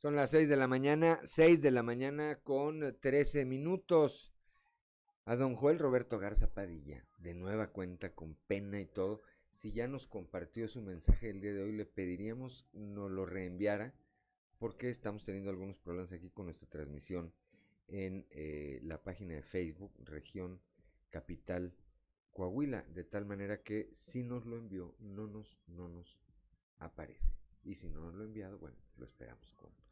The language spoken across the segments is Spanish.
Son las 6 de la mañana, 6 de la mañana con 13 minutos. A don Joel Roberto Garza Padilla, de nueva cuenta, con pena y todo, si ya nos compartió su mensaje el día de hoy, le pediríamos nos lo reenviara, porque estamos teniendo algunos problemas aquí con nuestra transmisión en eh, la página de Facebook, región capital Coahuila, de tal manera que si nos lo envió, no nos, no nos aparece. Y si no nos lo ha enviado, bueno, lo esperamos con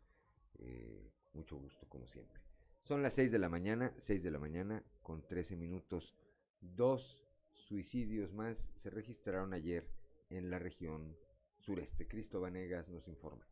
eh, mucho gusto, como siempre. Son las 6 de la mañana, 6 de la mañana con 13 minutos. Dos suicidios más se registraron ayer en la región sureste. Cristo Vanegas nos informa.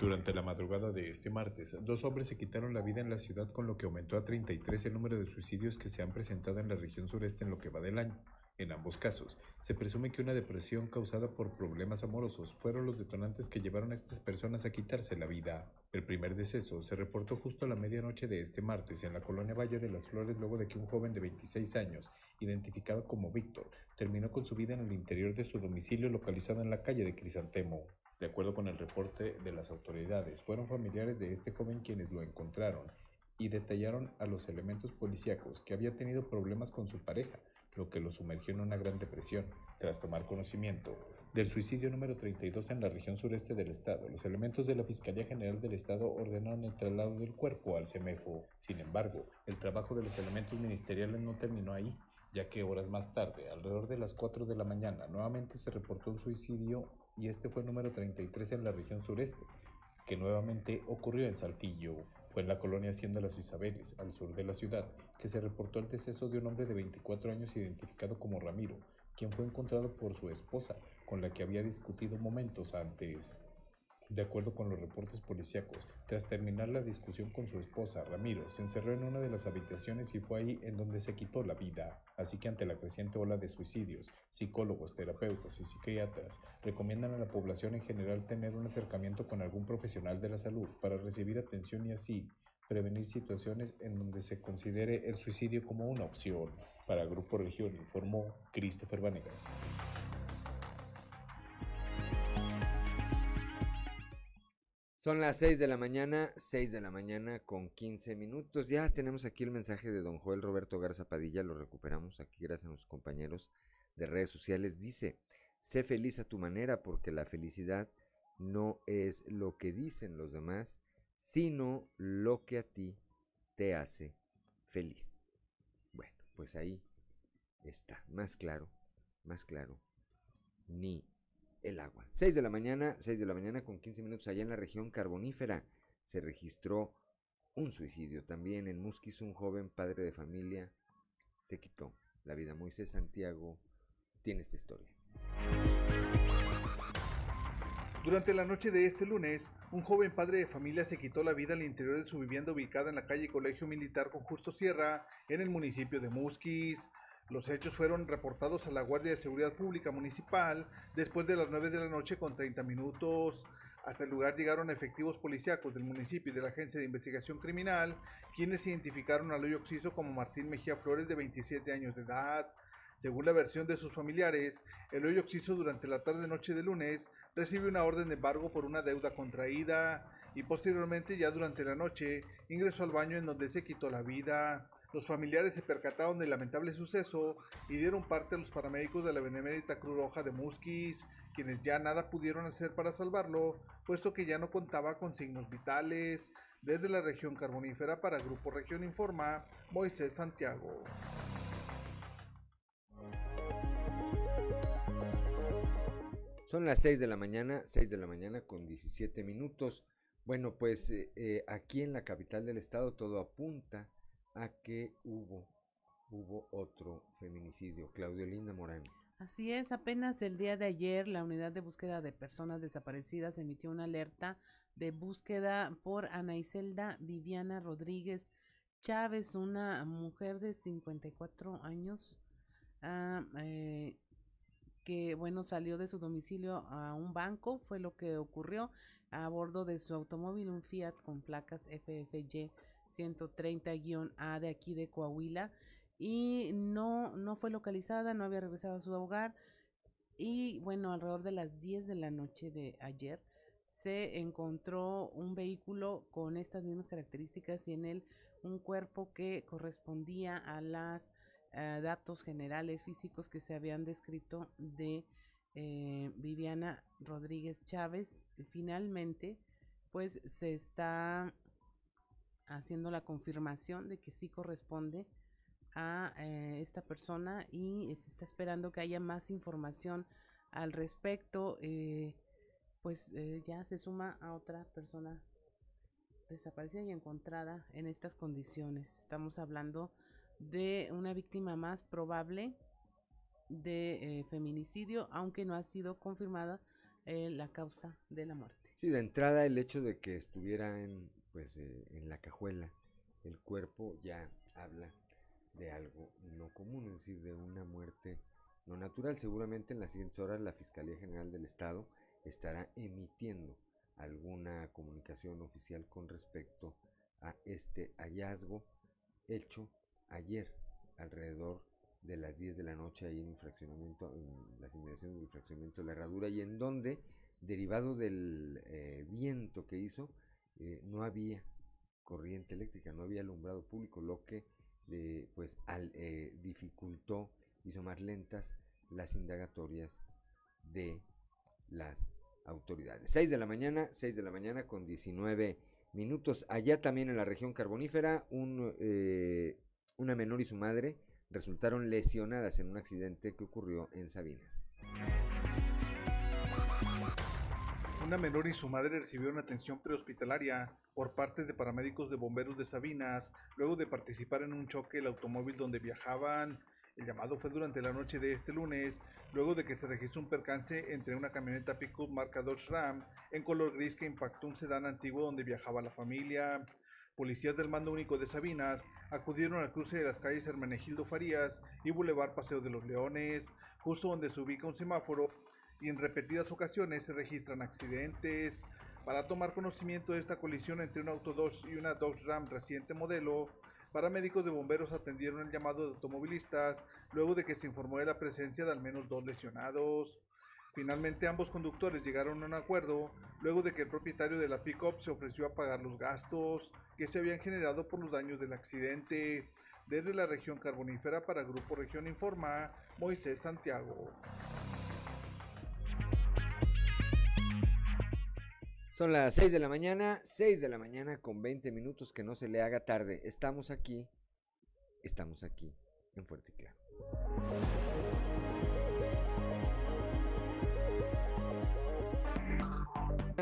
Durante la madrugada de este martes, dos hombres se quitaron la vida en la ciudad con lo que aumentó a 33 el número de suicidios que se han presentado en la región sureste en lo que va del año. En ambos casos, se presume que una depresión causada por problemas amorosos fueron los detonantes que llevaron a estas personas a quitarse la vida. El primer deceso se reportó justo a la medianoche de este martes en la colonia Valle de las Flores luego de que un joven de 26 años, identificado como Víctor, terminó con su vida en el interior de su domicilio localizado en la calle de Crisantemo. De acuerdo con el reporte de las autoridades, fueron familiares de este joven quienes lo encontraron y detallaron a los elementos policíacos que había tenido problemas con su pareja, lo que lo sumergió en una gran depresión. Tras tomar conocimiento del suicidio número 32 en la región sureste del estado, los elementos de la Fiscalía General del Estado ordenaron el traslado del cuerpo al CEMEFO. Sin embargo, el trabajo de los elementos ministeriales no terminó ahí, ya que horas más tarde, alrededor de las 4 de la mañana, nuevamente se reportó un suicidio y este fue el número 33 en la región sureste, que nuevamente ocurrió en Saltillo. Fue en la colonia Hacienda Las Isabeles, al sur de la ciudad, que se reportó el deceso de un hombre de 24 años identificado como Ramiro, quien fue encontrado por su esposa, con la que había discutido momentos antes. De acuerdo con los reportes policíacos, tras terminar la discusión con su esposa, Ramiro se encerró en una de las habitaciones y fue ahí en donde se quitó la vida. Así que ante la creciente ola de suicidios, psicólogos, terapeutas y psiquiatras recomiendan a la población en general tener un acercamiento con algún profesional de la salud para recibir atención y así prevenir situaciones en donde se considere el suicidio como una opción. Para Grupo Región informó Christopher Vanegas. Son las 6 de la mañana, 6 de la mañana con 15 minutos. Ya tenemos aquí el mensaje de don Joel Roberto Garza Padilla, lo recuperamos aquí gracias a nuestros compañeros de redes sociales. Dice, sé feliz a tu manera porque la felicidad no es lo que dicen los demás, sino lo que a ti te hace feliz. Bueno, pues ahí está, más claro, más claro, ni el agua. 6 de la mañana, 6 de la mañana con 15 minutos allá en la región carbonífera se registró un suicidio. También en Musquis un joven padre de familia se quitó la vida. Moisés Santiago tiene esta historia. Durante la noche de este lunes, un joven padre de familia se quitó la vida al interior de su vivienda ubicada en la calle Colegio Militar con Justo Sierra, en el municipio de Musquis. Los hechos fueron reportados a la Guardia de Seguridad Pública Municipal después de las 9 de la noche con 30 minutos. Hasta el lugar llegaron efectivos policíacos del municipio y de la Agencia de Investigación Criminal, quienes identificaron al hoyo oxiso como Martín Mejía Flores de 27 años de edad. Según la versión de sus familiares, el hoyo oxiso durante la tarde-noche de lunes recibe una orden de embargo por una deuda contraída y posteriormente ya durante la noche ingresó al baño en donde se quitó la vida. Los familiares se percataron del lamentable suceso y dieron parte a los paramédicos de la Benemérita Cruz Roja de Musquis, quienes ya nada pudieron hacer para salvarlo, puesto que ya no contaba con signos vitales. Desde la región carbonífera para Grupo Región Informa, Moisés Santiago. Son las 6 de la mañana, 6 de la mañana con 17 minutos. Bueno, pues eh, eh, aquí en la capital del estado todo apunta a que hubo, hubo otro feminicidio. Claudio Linda Morán. Así es, apenas el día de ayer la unidad de búsqueda de personas desaparecidas emitió una alerta de búsqueda por Ana Iselda Viviana Rodríguez Chávez, una mujer de 54 años, ah, eh, que bueno salió de su domicilio a un banco, fue lo que ocurrió a bordo de su automóvil, un Fiat con placas FFY 130-A de aquí de Coahuila y no, no fue localizada, no había regresado a su hogar. y bueno, alrededor de las 10 de la noche de ayer se encontró un vehículo con estas mismas características y en él un cuerpo que correspondía a los eh, datos generales físicos que se habían descrito de eh, Viviana Rodríguez Chávez. Finalmente, pues se está haciendo la confirmación de que sí corresponde a eh, esta persona y se está esperando que haya más información al respecto. Pues ya se suma a otra persona desaparecida y encontrada en estas condiciones. Estamos hablando de una víctima más probable de feminicidio, aunque no ha sido confirmada la causa de la muerte. Sí, de entrada el hecho de que estuviera en, pues, en la cajuela el cuerpo ya habla de algo no común, es decir, de una muerte no natural. Seguramente en las siguientes horas la Fiscalía General del Estado estará emitiendo alguna comunicación oficial con respecto a este hallazgo hecho ayer alrededor de las 10 de la noche ahí en fraccionamiento, en las inmediaciones del fraccionamiento de la herradura y en donde, derivado del eh, viento que hizo, eh, no había corriente eléctrica, no había alumbrado público, lo que pues al, eh, dificultó, hizo más lentas las indagatorias de las autoridades. 6 de la mañana, 6 de la mañana con 19 minutos. Allá también en la región carbonífera, un, eh, una menor y su madre resultaron lesionadas en un accidente que ocurrió en Sabinas. Una menor y su madre recibieron atención prehospitalaria por parte de paramédicos de bomberos de Sabinas, luego de participar en un choque el automóvil donde viajaban. El llamado fue durante la noche de este lunes, luego de que se registró un percance entre una camioneta pickup marca Dodge Ram en color gris que impactó un sedán antiguo donde viajaba la familia. Policías del Mando Único de Sabinas acudieron al cruce de las calles Hermenegildo Farías y Boulevard Paseo de los Leones, justo donde se ubica un semáforo y en repetidas ocasiones se registran accidentes. Para tomar conocimiento de esta colisión entre un auto Dodge y una Dodge Ram reciente modelo, paramédicos de bomberos atendieron el llamado de automovilistas luego de que se informó de la presencia de al menos dos lesionados. Finalmente ambos conductores llegaron a un acuerdo luego de que el propietario de la pickup se ofreció a pagar los gastos que se habían generado por los daños del accidente. Desde la región carbonífera para Grupo Región Informa, Moisés Santiago. Son las 6 de la mañana, 6 de la mañana con 20 minutos, que no se le haga tarde. Estamos aquí, estamos aquí en Fuerte.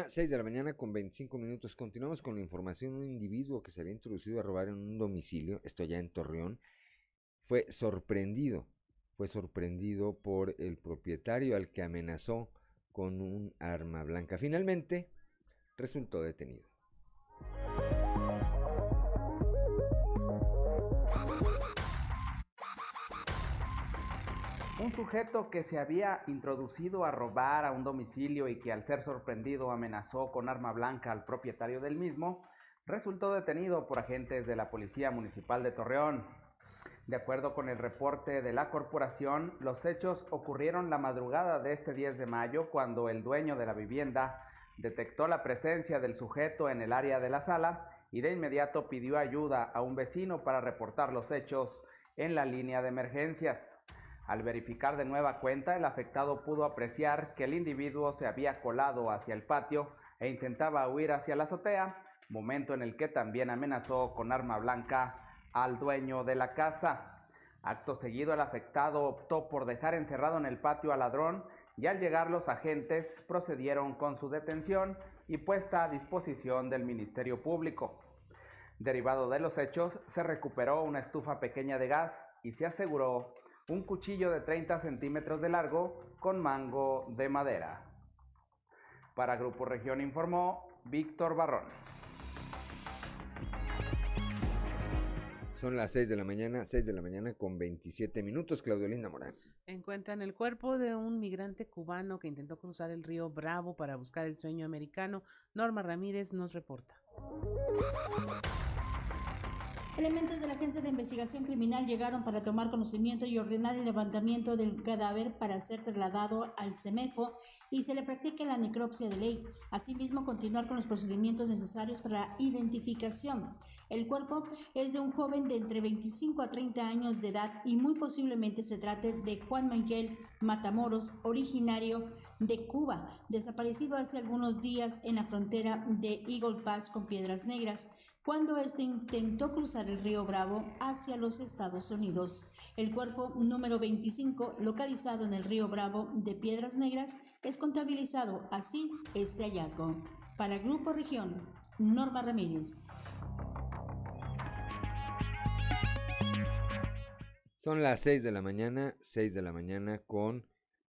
6 de la mañana con 25 minutos. Continuamos con la información. Un individuo que se había introducido a robar en un domicilio, esto allá en Torreón, fue sorprendido. Fue sorprendido por el propietario al que amenazó con un arma blanca. Finalmente, resultó detenido. Un sujeto que se había introducido a robar a un domicilio y que al ser sorprendido amenazó con arma blanca al propietario del mismo, resultó detenido por agentes de la Policía Municipal de Torreón. De acuerdo con el reporte de la corporación, los hechos ocurrieron la madrugada de este 10 de mayo cuando el dueño de la vivienda detectó la presencia del sujeto en el área de la sala y de inmediato pidió ayuda a un vecino para reportar los hechos en la línea de emergencias. Al verificar de nueva cuenta, el afectado pudo apreciar que el individuo se había colado hacia el patio e intentaba huir hacia la azotea, momento en el que también amenazó con arma blanca al dueño de la casa. Acto seguido, el afectado optó por dejar encerrado en el patio al ladrón y al llegar los agentes procedieron con su detención y puesta a disposición del Ministerio Público. Derivado de los hechos, se recuperó una estufa pequeña de gas y se aseguró un cuchillo de 30 centímetros de largo con mango de madera. Para Grupo Región informó Víctor Barrón. Son las 6 de la mañana, 6 de la mañana con 27 minutos, Claudio Linda Morán. Encuentran el cuerpo de un migrante cubano que intentó cruzar el río Bravo para buscar el sueño americano. Norma Ramírez nos reporta. Elementos de la Agencia de Investigación Criminal llegaron para tomar conocimiento y ordenar el levantamiento del cadáver para ser trasladado al CEMEFO y se le practique la necropsia de ley. Asimismo, continuar con los procedimientos necesarios para la identificación. El cuerpo es de un joven de entre 25 a 30 años de edad y muy posiblemente se trate de Juan Miguel Matamoros, originario de Cuba, desaparecido hace algunos días en la frontera de Eagle Pass con Piedras Negras cuando éste intentó cruzar el río Bravo hacia los Estados Unidos. El cuerpo número 25, localizado en el río Bravo de Piedras Negras, es contabilizado así este hallazgo. Para Grupo Región, Norma Ramírez. Son las 6 de la mañana, 6 de la mañana con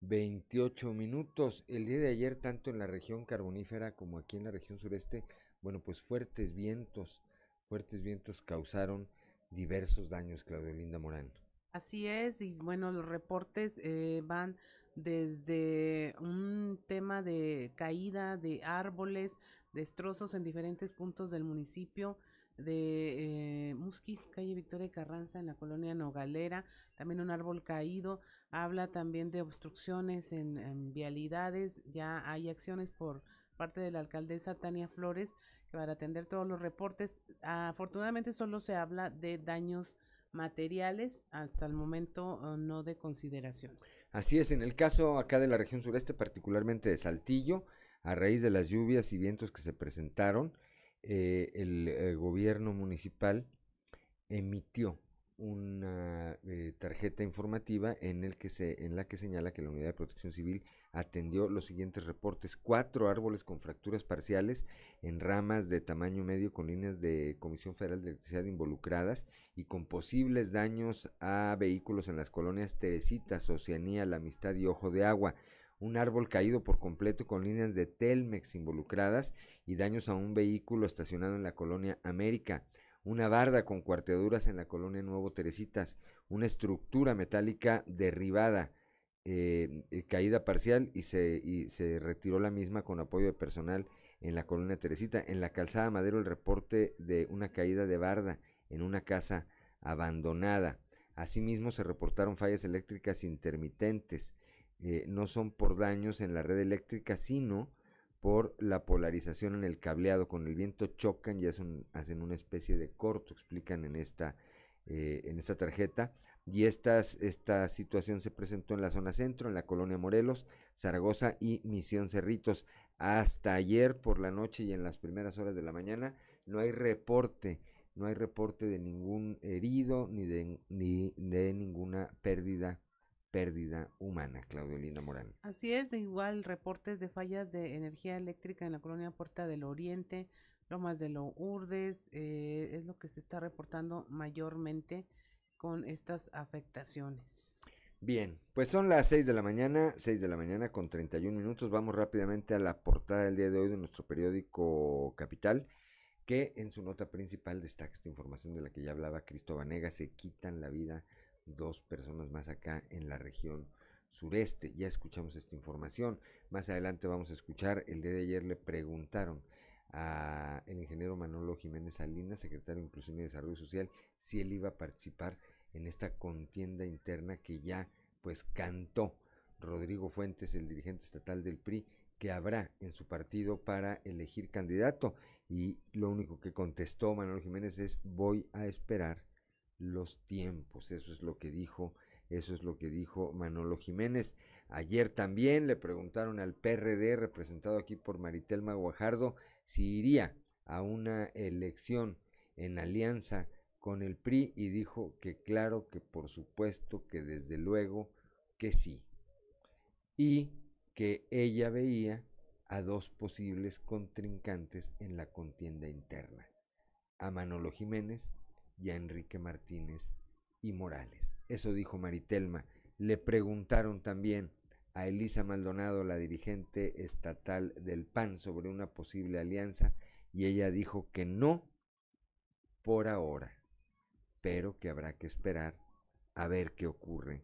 28 minutos. El día de ayer, tanto en la región carbonífera como aquí en la región sureste, bueno, pues fuertes vientos, fuertes vientos causaron diversos daños, Claudio Linda Morán. Así es, y bueno, los reportes eh, van desde un tema de caída de árboles, destrozos en diferentes puntos del municipio de eh, Musquis, calle Victoria Carranza, en la colonia Nogalera, también un árbol caído, habla también de obstrucciones en vialidades, ya hay acciones por parte de la alcaldesa Tania Flores para atender todos los reportes. Afortunadamente solo se habla de daños materiales, hasta el momento uh, no de consideración. Así es, en el caso acá de la región sureste, particularmente de Saltillo, a raíz de las lluvias y vientos que se presentaron, eh, el, eh, gobierno municipal emitió una eh, tarjeta informativa en, el que se, en la que señala que la Unidad de Protección Civil atendió los siguientes reportes. Cuatro árboles con fracturas parciales en ramas de tamaño medio con líneas de Comisión Federal de Electricidad involucradas y con posibles daños a vehículos en las colonias Teresitas, Oceanía, La Amistad y Ojo de Agua. Un árbol caído por completo con líneas de Telmex involucradas y daños a un vehículo estacionado en la colonia América. Una barda con cuarteaduras en la colonia Nuevo Teresitas. Una estructura metálica derribada eh, eh, caída parcial y se, y se retiró la misma con apoyo de personal en la colonia Teresita. En la calzada Madero el reporte de una caída de barda en una casa abandonada. Asimismo se reportaron fallas eléctricas intermitentes. Eh, no son por daños en la red eléctrica, sino por la polarización en el cableado. Con el viento chocan y hacen, una especie de corto, explican en esta, en esta tarjeta y estas, esta situación se presentó en la zona centro, en la colonia Morelos, Zaragoza y Misión Cerritos. Hasta ayer por la noche y en las primeras horas de la mañana no hay reporte, no hay reporte de ningún herido ni de, ni de ninguna pérdida pérdida humana, Claudio Linda Morán. Así es, igual reportes de fallas de energía eléctrica en la colonia Puerta del Oriente, Lomas de Lourdes, eh, es lo que se está reportando mayormente con estas afectaciones. Bien, pues son las 6 de la mañana, 6 de la mañana con 31 minutos. Vamos rápidamente a la portada del día de hoy de nuestro periódico Capital, que en su nota principal destaca esta información de la que ya hablaba Cristóbal Nega. Se quitan la vida dos personas más acá en la región sureste. Ya escuchamos esta información. Más adelante vamos a escuchar, el día de ayer le preguntaron a el ingeniero Manolo Jiménez Salinas, secretario de Inclusión y Desarrollo Social, si él iba a participar en esta contienda interna que ya pues cantó Rodrigo Fuentes, el dirigente estatal del PRI, que habrá en su partido para elegir candidato. Y lo único que contestó Manolo Jiménez es voy a esperar los tiempos. Eso es lo que dijo, eso es lo que dijo Manolo Jiménez. Ayer también le preguntaron al PRD, representado aquí por Maritelma Guajardo, si iría a una elección en alianza con el PRI y dijo que claro, que por supuesto, que desde luego que sí. Y que ella veía a dos posibles contrincantes en la contienda interna, a Manolo Jiménez y a Enrique Martínez y Morales. Eso dijo Maritelma. Le preguntaron también a Elisa Maldonado, la dirigente estatal del PAN, sobre una posible alianza y ella dijo que no por ahora, pero que habrá que esperar a ver qué ocurre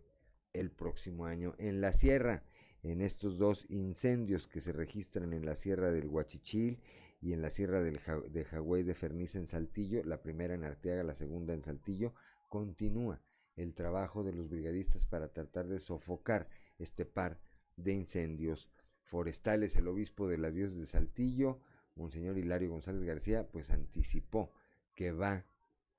el próximo año en la sierra, en estos dos incendios que se registran en la sierra del Huachichil y en la Sierra del de Jagüey de Ferniz en Saltillo, la primera en Arteaga, la segunda en Saltillo, continúa el trabajo de los brigadistas para tratar de sofocar este par de incendios forestales. El obispo de la diócesis de Saltillo, Monseñor Hilario González García, pues anticipó que va,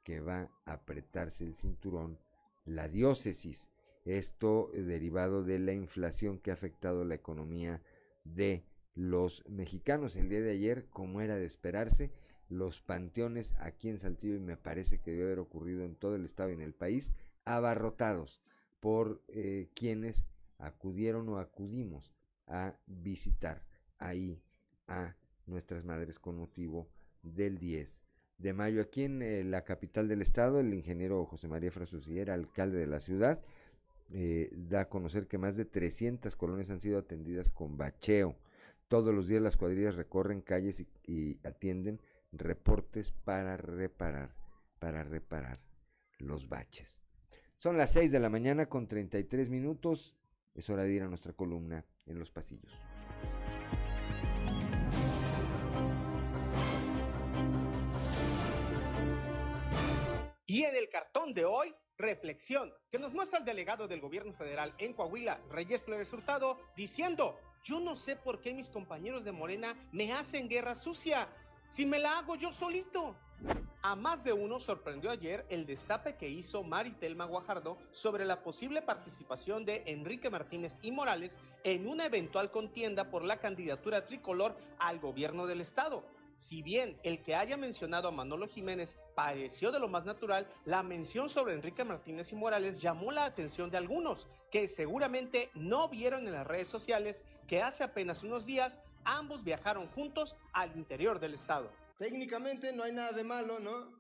que va a apretarse el cinturón la diócesis. Esto derivado de la inflación que ha afectado la economía de los mexicanos. El día de ayer, como era de esperarse, los panteones aquí en Saltillo, y me parece que debe haber ocurrido en todo el estado y en el país, abarrotados por eh, quienes acudieron o acudimos a visitar ahí a nuestras madres con motivo del 10 de mayo. Aquí en eh, la capital del estado, el ingeniero José María Frasucillera, alcalde de la ciudad, eh, da a conocer que más de 300 colonias han sido atendidas con bacheo. Todos los días las cuadrillas recorren calles y, y atienden reportes para reparar, para reparar los baches. Son las 6 de la mañana con 33 minutos. Es hora de ir a nuestra columna en los pasillos. Y en el cartón de hoy, reflexión, que nos muestra el delegado del gobierno federal en Coahuila, Reyes Flores Hurtado, diciendo, yo no sé por qué mis compañeros de Morena me hacen guerra sucia, si me la hago yo solito. A más de uno sorprendió ayer el destape que hizo Maritelma Guajardo sobre la posible participación de Enrique Martínez y Morales en una eventual contienda por la candidatura tricolor al gobierno del estado. Si bien el que haya mencionado a Manolo Jiménez pareció de lo más natural, la mención sobre Enrique Martínez y Morales llamó la atención de algunos, que seguramente no vieron en las redes sociales que hace apenas unos días ambos viajaron juntos al interior del estado. Técnicamente no hay nada de malo, ¿no?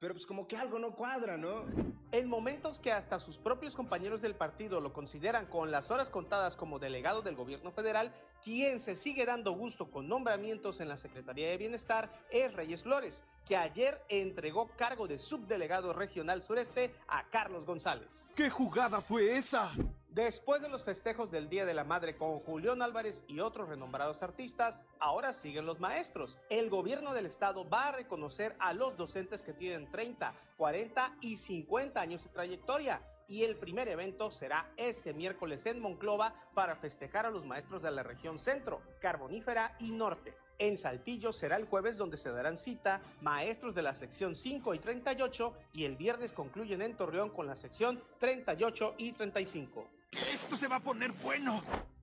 Pero pues como que algo no cuadra, ¿no? En momentos que hasta sus propios compañeros del partido lo consideran con las horas contadas como delegado del gobierno federal, quien se sigue dando gusto con nombramientos en la Secretaría de Bienestar es Reyes Flores, que ayer entregó cargo de subdelegado regional sureste a Carlos González. ¿Qué jugada fue esa? Después de los festejos del Día de la Madre con Julián Álvarez y otros renombrados artistas, ahora siguen los maestros. El gobierno del estado va a reconocer a los docentes que tienen 30, 40 y 50 años de trayectoria. Y el primer evento será este miércoles en Monclova para festejar a los maestros de la región centro, carbonífera y norte. En Saltillo será el jueves donde se darán cita maestros de la sección 5 y 38 y el viernes concluyen en Torreón con la sección 38 y 35. Esto se va a poner bueno.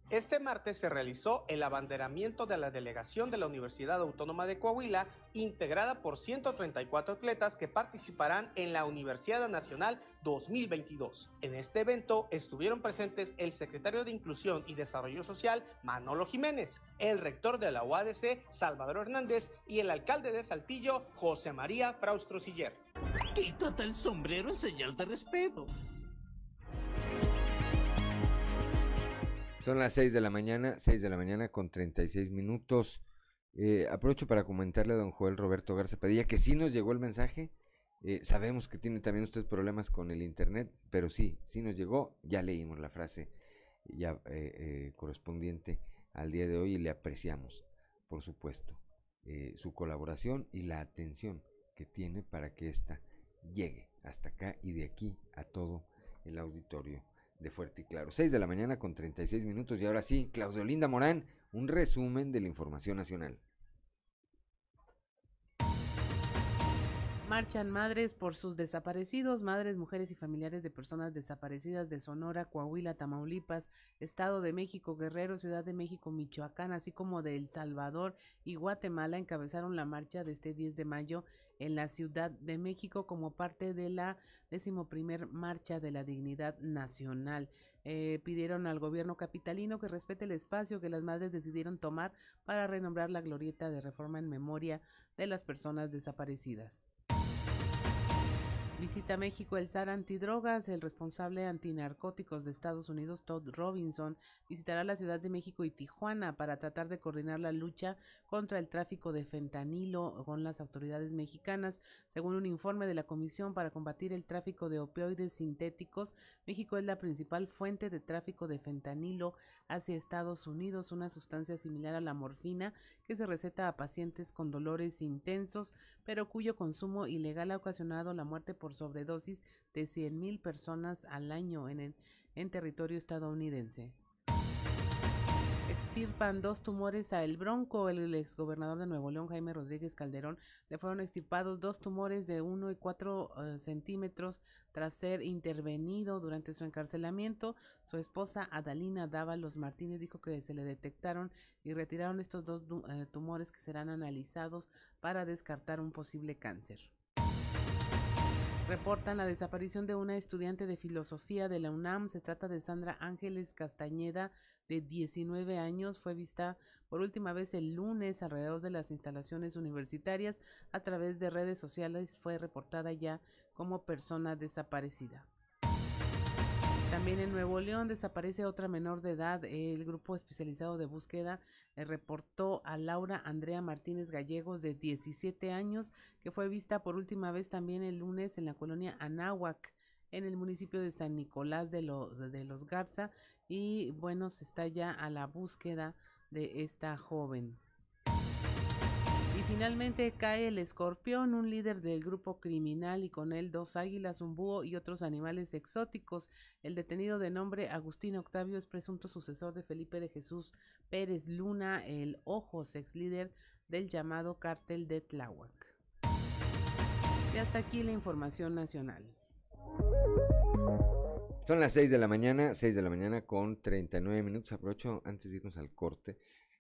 Este martes se realizó el abanderamiento de la delegación de la Universidad Autónoma de Coahuila, integrada por 134 atletas que participarán en la Universidad Nacional 2022. En este evento estuvieron presentes el secretario de Inclusión y Desarrollo Social, Manolo Jiménez, el rector de la UADC, Salvador Hernández, y el alcalde de Saltillo, José María Fraustro Siller. Quítate el sombrero en señal de respeto. Son las 6 de la mañana, 6 de la mañana con 36 minutos. Eh, aprovecho para comentarle a don Joel Roberto Garza Padilla que sí nos llegó el mensaje. Eh, sabemos que tiene también usted problemas con el internet, pero sí, sí nos llegó. Ya leímos la frase ya eh, eh, correspondiente al día de hoy y le apreciamos, por supuesto, eh, su colaboración y la atención que tiene para que ésta llegue hasta acá y de aquí a todo el auditorio de Fuerte y Claro. 6 de la mañana con 36 minutos y ahora sí, Claudio Linda Morán, un resumen de la información nacional. Marchan madres por sus desaparecidos, madres, mujeres y familiares de personas desaparecidas de Sonora, Coahuila, Tamaulipas, Estado de México, Guerrero, Ciudad de México, Michoacán, así como de El Salvador y Guatemala encabezaron la marcha de este 10 de mayo en la Ciudad de México como parte de la decimoprimer Marcha de la Dignidad Nacional. Eh, pidieron al gobierno capitalino que respete el espacio que las madres decidieron tomar para renombrar la glorieta de reforma en memoria de las personas desaparecidas. Visita México el SAR antidrogas. El responsable antinarcóticos de Estados Unidos, Todd Robinson, visitará la Ciudad de México y Tijuana para tratar de coordinar la lucha contra el tráfico de fentanilo con las autoridades mexicanas. Según un informe de la Comisión para combatir el tráfico de opioides sintéticos, México es la principal fuente de tráfico de fentanilo hacia Estados Unidos, una sustancia similar a la morfina que se receta a pacientes con dolores intensos, pero cuyo consumo ilegal ha ocasionado la muerte por sobredosis de 100.000 personas al año en, en territorio estadounidense. Extirpan dos tumores a El Bronco. El exgobernador de Nuevo León, Jaime Rodríguez Calderón, le fueron extirpados dos tumores de 1 y 4 uh, centímetros tras ser intervenido durante su encarcelamiento. Su esposa, Adalina Dávalos Martínez, dijo que se le detectaron y retiraron estos dos uh, tumores que serán analizados para descartar un posible cáncer reportan la desaparición de una estudiante de filosofía de la UNAM. Se trata de Sandra Ángeles Castañeda, de 19 años. Fue vista por última vez el lunes alrededor de las instalaciones universitarias. A través de redes sociales fue reportada ya como persona desaparecida. También en Nuevo León desaparece otra menor de edad. El grupo especializado de búsqueda eh, reportó a Laura Andrea Martínez Gallegos de 17 años, que fue vista por última vez también el lunes en la colonia Anáhuac, en el municipio de San Nicolás de los, de los Garza. Y bueno, se está ya a la búsqueda de esta joven. Y finalmente cae el escorpión, un líder del grupo criminal y con él dos águilas, un búho y otros animales exóticos. El detenido de nombre Agustín Octavio es presunto sucesor de Felipe de Jesús Pérez Luna, el Ojos, ex líder del llamado cártel de Tláhuac. Y hasta aquí la información nacional. Son las 6 de la mañana, 6 de la mañana con 39 minutos. Aprovecho antes de irnos al corte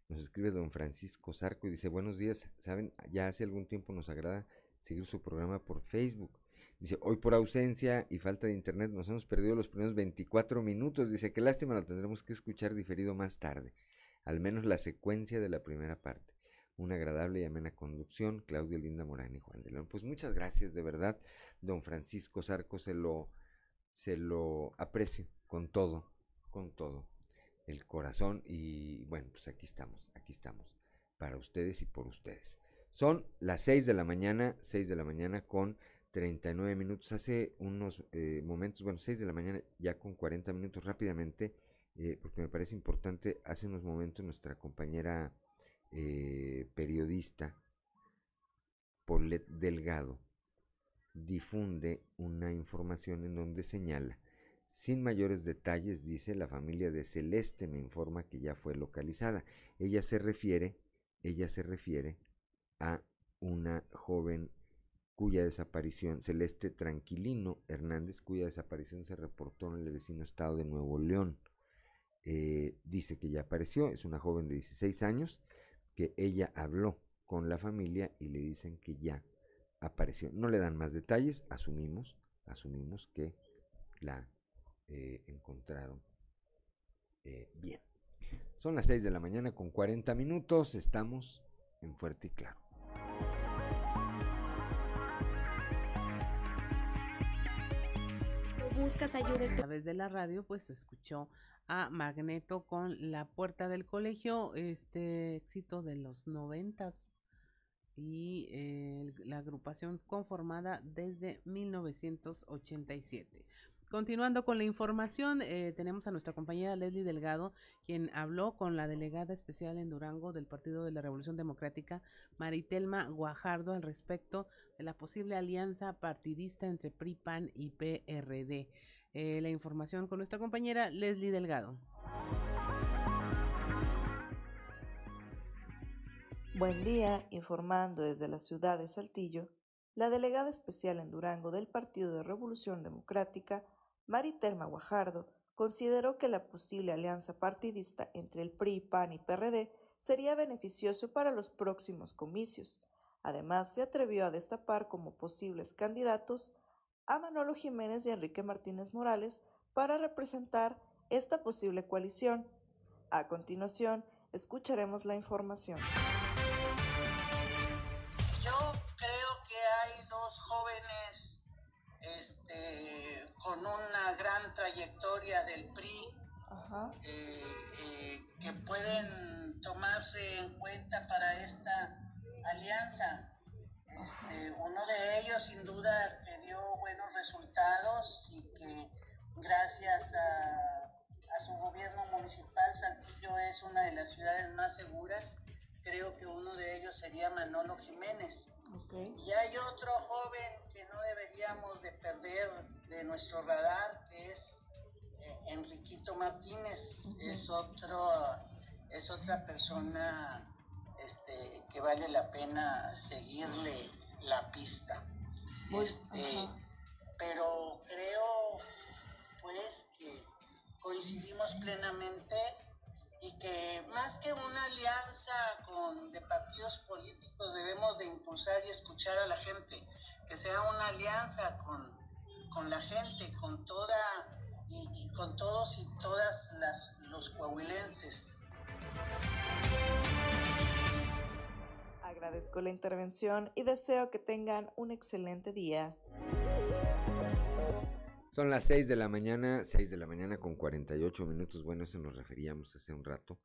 nos escribe don Francisco Zarco y dice, buenos días, saben, ya hace algún tiempo nos agrada seguir su programa por Facebook. Dice, hoy por ausencia y falta de internet nos hemos perdido los primeros 24 minutos. Dice, qué lástima, lo tendremos que escuchar diferido más tarde. Al menos la secuencia de la primera parte. Una agradable y amena conducción, Claudio Linda Morán y Juan de León. Pues muchas gracias, de verdad, don Francisco Zarco, se lo, se lo aprecio con todo, con todo el corazón y bueno, pues aquí estamos, aquí estamos, para ustedes y por ustedes. Son las 6 de la mañana, 6 de la mañana con 39 minutos. Hace unos eh, momentos, bueno, 6 de la mañana ya con 40 minutos rápidamente, eh, porque me parece importante, hace unos momentos nuestra compañera eh, periodista, Paulette Delgado, difunde una información en donde señala sin mayores detalles, dice, la familia de Celeste me informa que ya fue localizada. Ella se refiere, ella se refiere a una joven cuya desaparición, Celeste Tranquilino Hernández, cuya desaparición se reportó en el vecino estado de Nuevo León. Eh, dice que ya apareció, es una joven de 16 años, que ella habló con la familia y le dicen que ya apareció. No le dan más detalles, asumimos, asumimos que la eh, encontraron eh, bien. Son las 6 de la mañana con 40 minutos, estamos en Fuerte y Claro. buscas ayuda a través de la radio pues escuchó a Magneto con la puerta del colegio este éxito de los noventas y eh, la agrupación conformada desde 1987 Continuando con la información, eh, tenemos a nuestra compañera Leslie Delgado, quien habló con la delegada especial en Durango del Partido de la Revolución Democrática, Maritelma Guajardo, al respecto de la posible alianza partidista entre PRI, PAN y PRD. Eh, la información con nuestra compañera Leslie Delgado. Buen día, informando desde la ciudad de Saltillo, la delegada especial en Durango del Partido de Revolución Democrática, Maritelma Guajardo consideró que la posible alianza partidista entre el PRI, PAN y PRD sería beneficioso para los próximos comicios. Además, se atrevió a destapar como posibles candidatos a Manolo Jiménez y Enrique Martínez Morales para representar esta posible coalición. A continuación, escucharemos la información. Historia del PRI eh, eh, que pueden tomarse en cuenta para esta alianza. Este, uno de ellos sin duda que dio buenos resultados y que gracias a, a su gobierno municipal Saltillo es una de las ciudades más seguras. Creo que uno de ellos sería Manolo Jiménez. Y hay otro joven que no deberíamos de perder de nuestro radar, que es Enriquito Martínez. Es otro, es otra persona este, que vale la pena seguirle la pista. Este, pero creo pues que coincidimos plenamente y que más que una alianza con, de partidos políticos debemos de impulsar y escuchar a la gente, que sea una alianza con, con la gente, con toda con todos y todas las los coahuilenses. Agradezco la intervención y deseo que tengan un excelente día. Son las 6 de la mañana, 6 de la mañana con 48 minutos. Bueno, eso nos referíamos hace un rato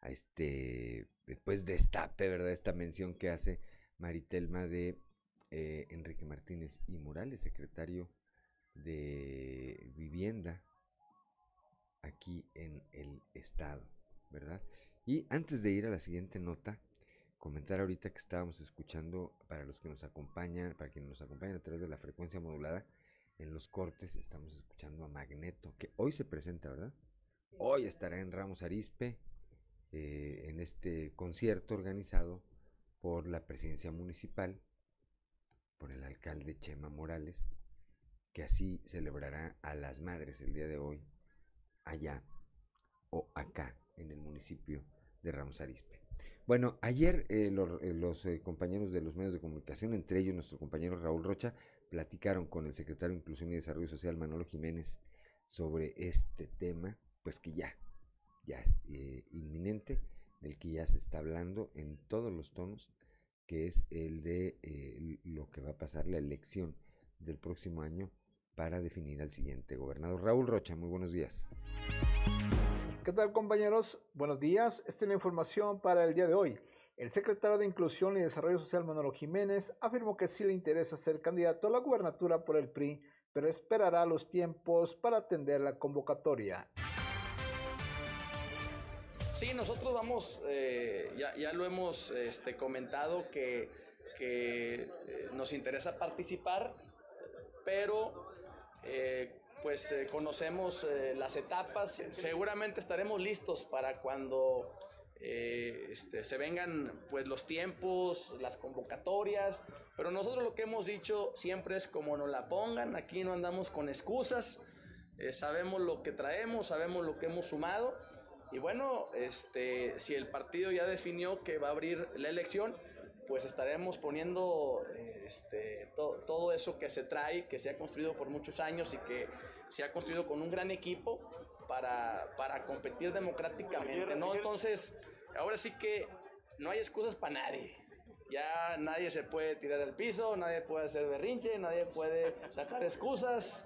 a este, después destape, ¿verdad? Esta mención que hace Maritelma de eh, Enrique Martínez y Morales, secretario de Vivienda aquí en el estado, ¿verdad? Y antes de ir a la siguiente nota, comentar ahorita que estábamos escuchando, para los que nos acompañan, para quienes nos acompañan a través de la frecuencia modulada, en los cortes estamos escuchando a Magneto, que hoy se presenta, ¿verdad? Hoy estará en Ramos Arispe, eh, en este concierto organizado por la presidencia municipal, por el alcalde Chema Morales, que así celebrará a las madres el día de hoy, allá o acá, en el municipio de Ramos Arispe. Bueno, ayer eh, eh, los eh, compañeros de los medios de comunicación, entre ellos nuestro compañero Raúl Rocha, platicaron con el secretario de Inclusión y Desarrollo Social, Manolo Jiménez, sobre este tema, pues que ya, ya es inminente, del que ya se está hablando en todos los tonos, que es el de lo que va a pasar la elección del próximo año para definir al siguiente gobernador. Raúl Rocha, muy buenos días. ¿Qué tal compañeros? Buenos días. Esta es la información para el día de hoy. El secretario de Inclusión y Desarrollo Social Manolo Jiménez afirmó que sí le interesa ser candidato a la gubernatura por el PRI, pero esperará los tiempos para atender la convocatoria. Sí, nosotros vamos, eh, ya, ya, lo hemos este, comentado que, que eh, nos interesa participar, pero eh, pues conocemos las etapas, seguramente estaremos listos para cuando eh, este, se vengan pues los tiempos, las convocatorias, pero nosotros lo que hemos dicho siempre es como nos la pongan, aquí no andamos con excusas, eh, sabemos lo que traemos, sabemos lo que hemos sumado. Y bueno, este, si el partido ya definió que va a abrir la elección, pues estaremos poniendo este, to, todo eso que se trae, que se ha construido por muchos años y que se ha construido con un gran equipo para, para competir democráticamente, ¿no? Entonces, ahora sí que no hay excusas para nadie. Ya nadie se puede tirar al piso, nadie puede hacer berrinche, nadie puede sacar excusas.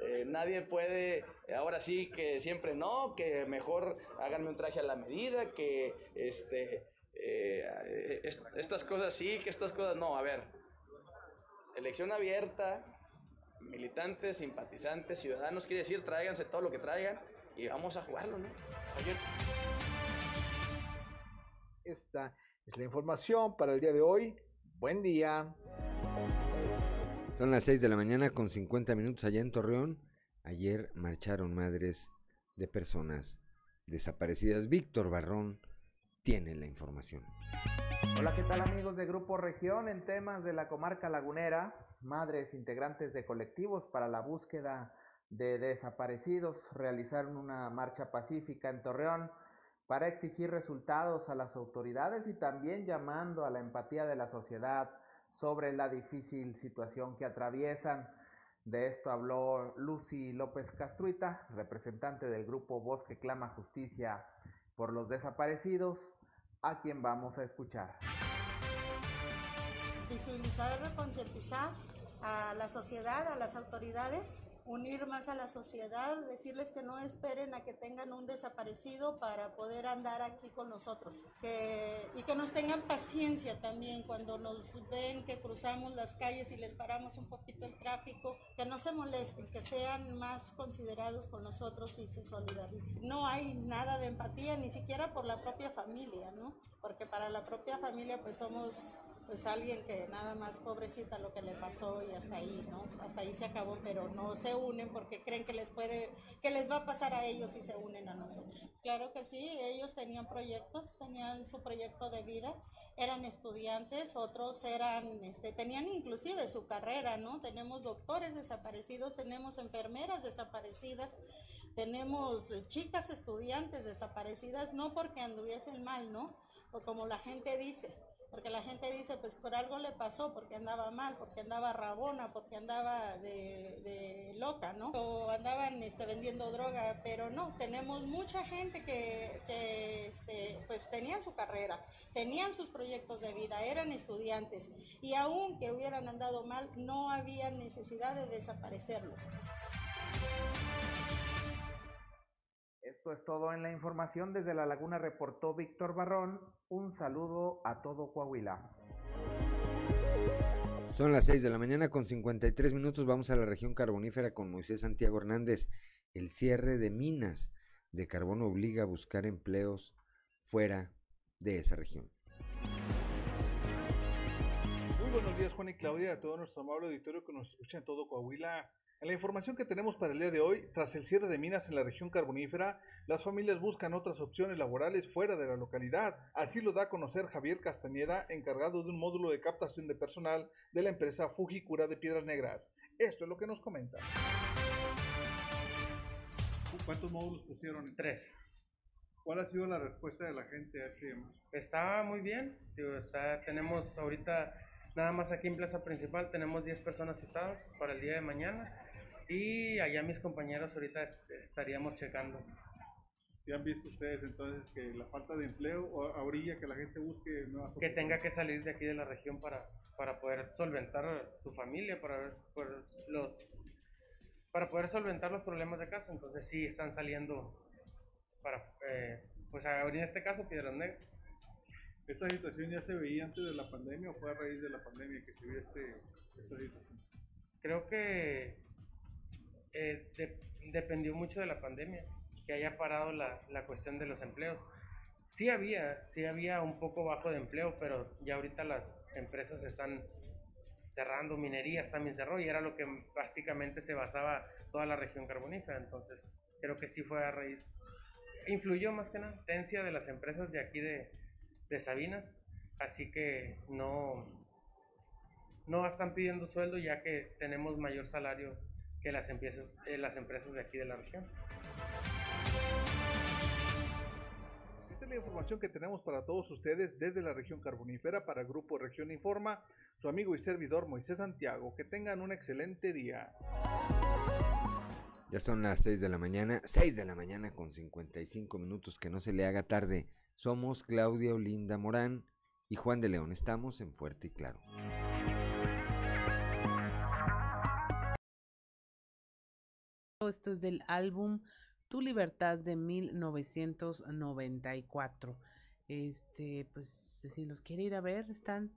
Eh, nadie puede, ahora sí que siempre no, que mejor háganme un traje a la medida, que este, eh, est estas cosas sí, que estas cosas no. A ver, elección abierta, militantes, simpatizantes, ciudadanos, quiere decir, tráiganse todo lo que traigan y vamos a jugarlo, ¿no? Ayer... Esta es la información para el día de hoy. Buen día. Son las 6 de la mañana con 50 minutos allá en Torreón. Ayer marcharon madres de personas desaparecidas. Víctor Barrón tiene la información. Hola, ¿qué tal amigos de Grupo Región? En temas de la comarca lagunera, madres integrantes de colectivos para la búsqueda de desaparecidos realizaron una marcha pacífica en Torreón para exigir resultados a las autoridades y también llamando a la empatía de la sociedad sobre la difícil situación que atraviesan. De esto habló Lucy López Castruita, representante del grupo Bosque Clama Justicia por los Desaparecidos, a quien vamos a escuchar. Visibilizar y concientizar a la sociedad, a las autoridades, unir más a la sociedad, decirles que no esperen a que tengan un desaparecido para poder andar aquí con nosotros que, y que nos tengan paciencia también cuando nos ven que cruzamos las calles y les paramos un poquito el tráfico, que no se molesten, que sean más considerados con nosotros y se solidaricen. No hay nada de empatía ni siquiera por la propia familia, ¿no? Porque para la propia familia pues somos pues alguien que nada más pobrecita lo que le pasó y hasta ahí, ¿no? Hasta ahí se acabó, pero no se unen porque creen que les puede, que les va a pasar a ellos si se unen a nosotros. Claro que sí, ellos tenían proyectos, tenían su proyecto de vida, eran estudiantes, otros eran, este, tenían inclusive su carrera, ¿no? Tenemos doctores desaparecidos, tenemos enfermeras desaparecidas, tenemos chicas estudiantes desaparecidas, no porque anduviesen mal, ¿no? O como la gente dice, porque la gente dice, pues por algo le pasó, porque andaba mal, porque andaba rabona, porque andaba de, loca, ¿no? O andaban este, vendiendo droga, pero no, tenemos mucha gente que, que este, pues tenían su carrera, tenían sus proyectos de vida, eran estudiantes, y aunque hubieran andado mal, no había necesidad de desaparecerlos. Esto es todo en la información. Desde La Laguna reportó Víctor Barrón. Un saludo a todo Coahuila. Son las 6 de la mañana con 53 minutos. Vamos a la región carbonífera con Moisés Santiago Hernández. El cierre de minas de carbón obliga a buscar empleos fuera de esa región. Muy buenos días, Juan y Claudia, a todo nuestro amable auditorio que nos escucha en todo Coahuila. En la información que tenemos para el día de hoy, tras el cierre de minas en la región carbonífera, las familias buscan otras opciones laborales fuera de la localidad. Así lo da a conocer Javier Castañeda, encargado de un módulo de captación de personal de la empresa Fujicura de Piedras Negras. Esto es lo que nos comenta. ¿Cuántos módulos pusieron? Tres. ¿Cuál ha sido la respuesta de la gente a este? Está muy bien. Digo, está, tenemos ahorita, nada más aquí en Plaza Principal, tenemos 10 personas citadas para el día de mañana. Y allá mis compañeros ahorita estaríamos checando. ¿Y han visto ustedes entonces que la falta de empleo orilla que la gente busque nuevas Que tenga que salir de aquí de la región para, para poder solventar su familia, para, por los, para poder solventar los problemas de casa. Entonces sí están saliendo para, eh, pues en este caso, Piedras Negras. ¿Esta situación ya se veía antes de la pandemia o fue a raíz de la pandemia que se vio este, esta situación? Creo que eh, de, dependió mucho de la pandemia, que haya parado la, la, cuestión de los empleos. Sí había, sí había un poco bajo de empleo, pero ya ahorita las empresas están cerrando, minerías también cerró y era lo que básicamente se basaba toda la región carbonífera, entonces creo que sí fue a raíz, influyó más que nada, de las empresas de aquí de, de Sabinas, así que no, no están pidiendo sueldo ya que tenemos mayor salario que las empresas, eh, las empresas de aquí de la región. Esta es la información que tenemos para todos ustedes desde la región carbonífera para el Grupo Región Informa, su amigo y servidor Moisés Santiago. Que tengan un excelente día. Ya son las 6 de la mañana, 6 de la mañana con 55 minutos, que no se le haga tarde. Somos Claudia Olinda Morán y Juan de León. Estamos en Fuerte y Claro. Esto es del álbum Tu Libertad de 1994. Este, pues si los quiere ir a ver, están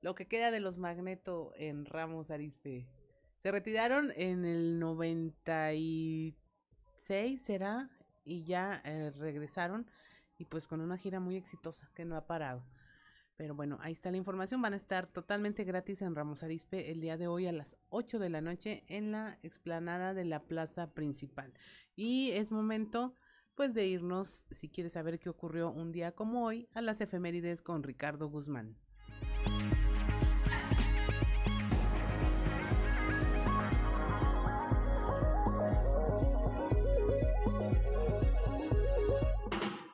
lo que queda de los Magneto en Ramos Arispe. Se retiraron en el 96, será, y ya eh, regresaron y pues con una gira muy exitosa que no ha parado. Pero bueno, ahí está la información. Van a estar totalmente gratis en Ramos Arispe el día de hoy a las 8 de la noche en la explanada de la plaza principal. Y es momento pues de irnos, si quieres saber qué ocurrió un día como hoy, a las efemérides con Ricardo Guzmán.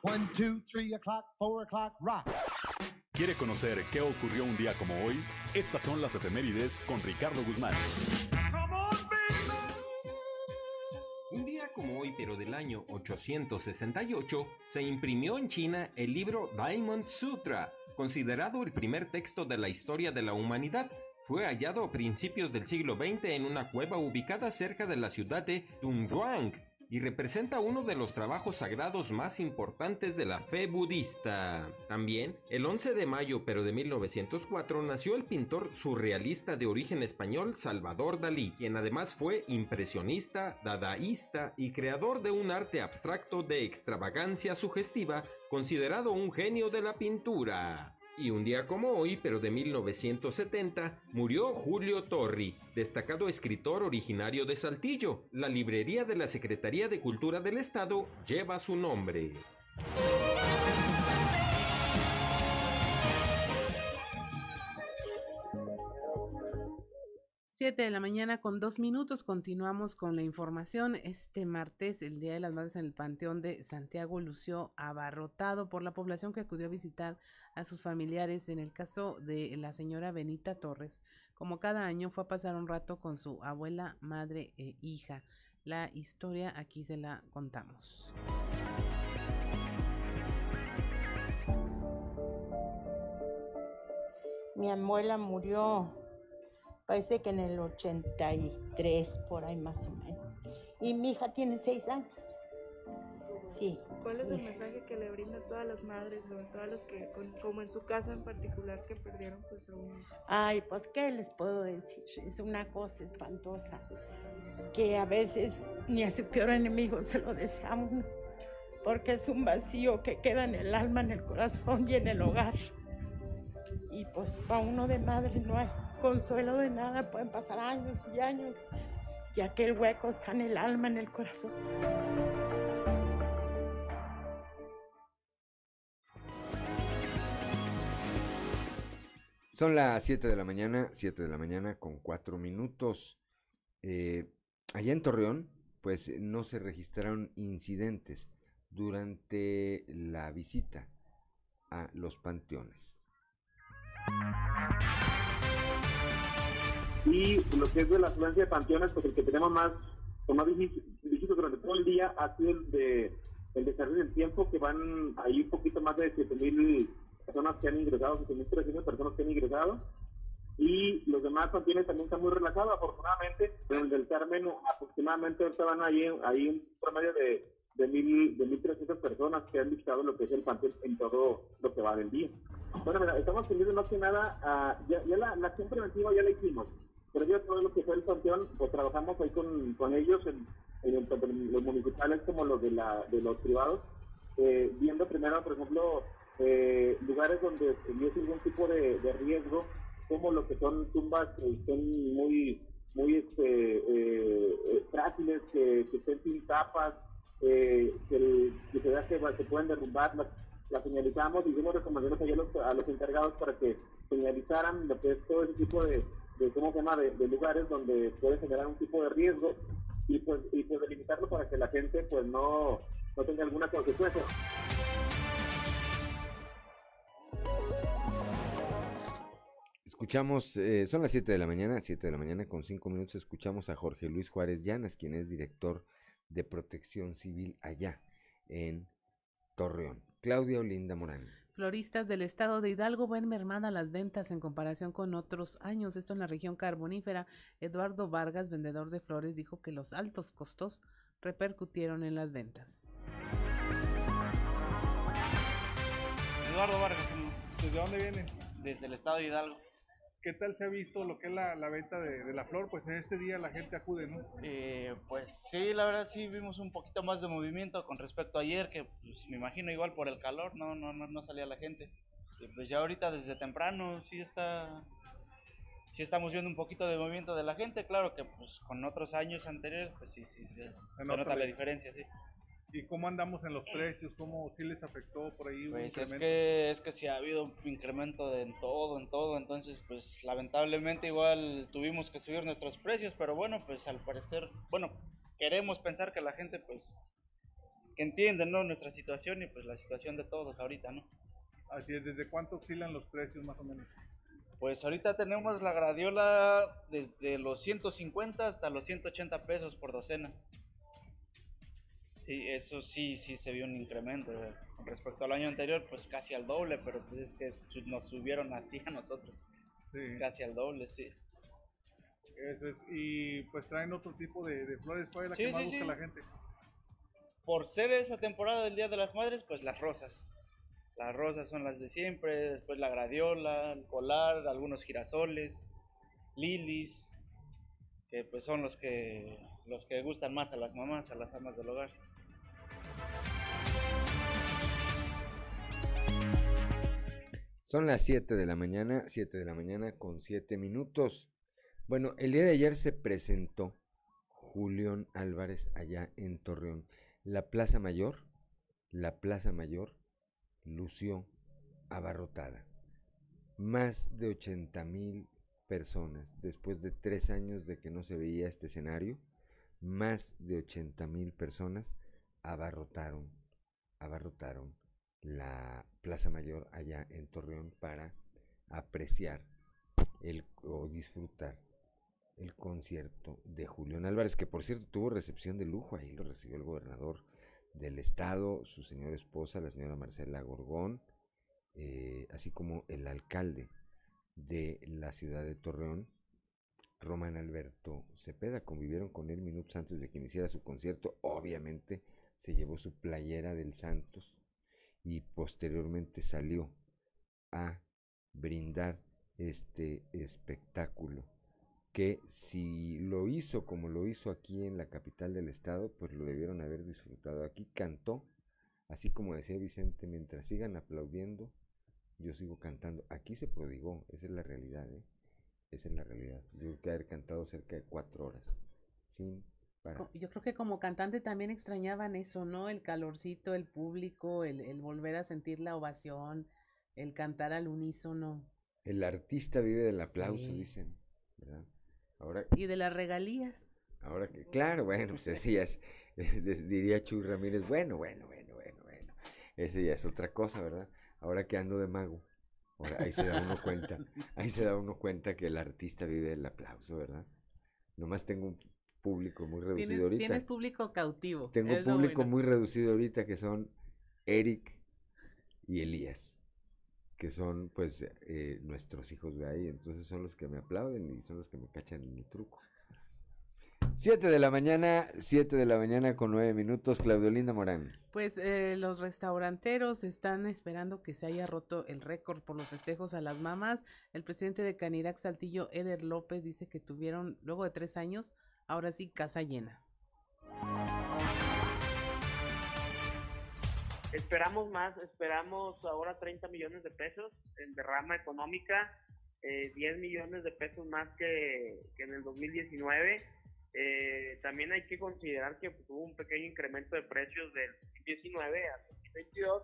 One, two, three o'clock, four o'clock, rock. ¿Quiere conocer qué ocurrió un día como hoy? Estas son las efemérides con Ricardo Guzmán. Un día como hoy, pero del año 868, se imprimió en China el libro Diamond Sutra, considerado el primer texto de la historia de la humanidad. fue hallado a principios del siglo XX en una cueva ubicada cerca de la ciudad de Dunhuang y representa uno de los trabajos sagrados más importantes de la fe budista. También, el 11 de mayo pero de 1904 nació el pintor surrealista de origen español Salvador Dalí, quien además fue impresionista, dadaísta y creador de un arte abstracto de extravagancia sugestiva, considerado un genio de la pintura. Y un día como hoy, pero de 1970, murió Julio Torri, destacado escritor originario de Saltillo. La librería de la Secretaría de Cultura del Estado lleva su nombre. 7 de la mañana con dos minutos continuamos con la información. Este martes, el Día de las Madres en el Panteón de Santiago lució abarrotado por la población que acudió a visitar a sus familiares. En el caso de la señora Benita Torres, como cada año fue a pasar un rato con su abuela, madre e hija. La historia aquí se la contamos. Mi abuela murió parece que en el 83, por ahí más o menos. Y mi hija tiene seis años. Sí. ¿Cuál es el mensaje que le brinda a todas las madres o a todas las que, como en su caso en particular, que perdieron pues a un Ay, pues qué les puedo decir, es una cosa espantosa, que a veces ni a su peor enemigo se lo desea uno, porque es un vacío que queda en el alma, en el corazón y en el hogar. Y pues para uno de madre no hay, consuelo de nada, pueden pasar años y años, ya que el hueco está en el alma, en el corazón. Son las 7 de la mañana, 7 de la mañana con 4 minutos. Eh, allá en Torreón, pues no se registraron incidentes durante la visita a los panteones y lo que es de la afluencia de panteones, pues el que tenemos más, con más visitas durante todo el día ha sido el de el desarrollo del tiempo, que van ahí un poquito más de 7.000 personas que han ingresado, 7.300 personas que han ingresado, y los demás panteones también están muy relajados, afortunadamente, pero el del Carmen aproximadamente ahorita van ahí, ahí un promedio de de, mil, de 1.300 personas que han visitado lo que es el panteón en todo lo que va del día. Bueno, mira, estamos teniendo más que nada, ya, ya la, la, acción preventiva ya la hicimos, pero ya todo lo que fue el panteón, pues trabajamos ahí con, con ellos, en, en, los municipales como los de, la, de los privados, eh, viendo primero, por ejemplo, eh, lugares donde hubiese algún tipo de, de, riesgo, como lo que son tumbas que estén muy muy este, eh, eh frágiles, que, que estén sin tapas, eh, que, se vea que se pueden derrumbar, las, señalizamos y dimos recomendaciones a los, a los encargados para que señalizaran lo que es todo ese tipo de, de ¿cómo se llama?, de, lugares donde puede generar un tipo de riesgo y pues, y pues delimitarlo para que la gente pues no, no tenga alguna consecuencia. Escuchamos, eh, son las 7 de la mañana, 7 de la mañana con 5 minutos, escuchamos a Jorge Luis Juárez Llanas, quien es director de protección civil allá en Torreón. Claudia Olinda Morán. Floristas del estado de Hidalgo ven mermada las ventas en comparación con otros años. Esto en la región carbonífera. Eduardo Vargas, vendedor de flores, dijo que los altos costos repercutieron en las ventas. Eduardo Vargas, ¿desde dónde viene? Desde el estado de Hidalgo. ¿Qué tal se ha visto lo que es la, venta de, la flor? Pues en este día la gente acude, ¿no? Eh, pues sí, la verdad sí vimos un poquito más de movimiento con respecto a ayer, que pues, me imagino igual por el calor, no, no, no, no salía la gente. Y pues ya ahorita desde temprano sí está, sí estamos viendo un poquito de movimiento de la gente, claro que pues con otros años anteriores pues sí, sí, sí se nota la diferencia, sí. ¿Y cómo andamos en los precios? ¿Cómo sí les afectó por ahí? Pues es que, es que sí ha habido un incremento de, en todo, en todo, entonces pues lamentablemente igual tuvimos que subir nuestros precios, pero bueno, pues al parecer, bueno, queremos pensar que la gente pues que entiende, ¿no? Nuestra situación y pues la situación de todos ahorita, ¿no? Así es, ¿desde cuánto oscilan los precios más o menos? Pues ahorita tenemos la gradiola desde los 150 hasta los 180 pesos por docena. Sí, eso sí, sí se vio un incremento. Con respecto al año anterior, pues casi al doble, pero pues es que nos subieron así a nosotros. casi al doble, sí. Eso es, y pues traen otro tipo de, de flores, ¿cuál es la Sí, que más sí, busca sí. la gente? Por ser esa temporada del Día de las Madres, pues las rosas. Las rosas son las de siempre, después la gradiola, el colar, algunos girasoles, lilies, que pues son los que los que gustan más a las mamás, a las amas del hogar. Son las 7 de la mañana, 7 de la mañana con 7 minutos. Bueno, el día de ayer se presentó Julián Álvarez allá en Torreón. La Plaza Mayor, la Plaza Mayor lució abarrotada. Más de 80 mil personas, después de tres años de que no se veía este escenario, más de 80 mil personas abarrotaron, abarrotaron la Plaza Mayor allá en Torreón para apreciar el, o disfrutar el concierto de Julián Álvarez, que por cierto tuvo recepción de lujo, ahí lo recibió el gobernador del estado, su señora esposa, la señora Marcela Gorgón, eh, así como el alcalde de la ciudad de Torreón, Román Alberto Cepeda, convivieron con él minutos antes de que iniciara su concierto, obviamente se llevó su playera del Santos y posteriormente salió a brindar este espectáculo que si lo hizo como lo hizo aquí en la capital del estado, pues lo debieron haber disfrutado. Aquí cantó, así como decía Vicente, mientras sigan aplaudiendo, yo sigo cantando. Aquí se prodigó, esa es la realidad, ¿eh? Esa es la realidad. Yo creo que haber cantado cerca de cuatro horas, sin Yo creo que como cantante también extrañaban eso, ¿no? El calorcito, el público, el, el volver a sentir la ovación, el cantar al unísono El artista vive del aplauso, Sí. dicen, ¿verdad? Ahora, y de las regalías. ahora que, claro, bueno, pues es, es- diría Chuy Ramírez, bueno, bueno, bueno, bueno, bueno, ese ya es otra cosa, ¿verdad? Ahora que ando de mago, ahora ahí se da uno cuenta, ahí se da uno cuenta que el artista vive del aplauso, ¿verdad? Nomás tengo un público muy reducido Tienes, ahorita. tienes público cautivo. Tengo es público bueno. muy reducido ahorita que son Eric y Elías, que son pues eh, nuestros hijos de ahí, entonces son los que me aplauden y son los que me cachan en el truco. 7 de la mañana, 7 de la mañana con 9 minutos, Claudio Morán. Pues eh, los restauranteros están esperando que se haya roto el récord por los festejos a las mamás. El presidente de Canirac Saltillo, Eder López, dice que tuvieron, luego de tres años, ahora sí, casa llena. Esperamos más, esperamos ahora 30 millones de pesos en derrama económica, eh, 10 millones de pesos más que, que en el 2019. Eh, también hay que considerar que pues, hubo un pequeño incremento de precios del 2019 a 2022.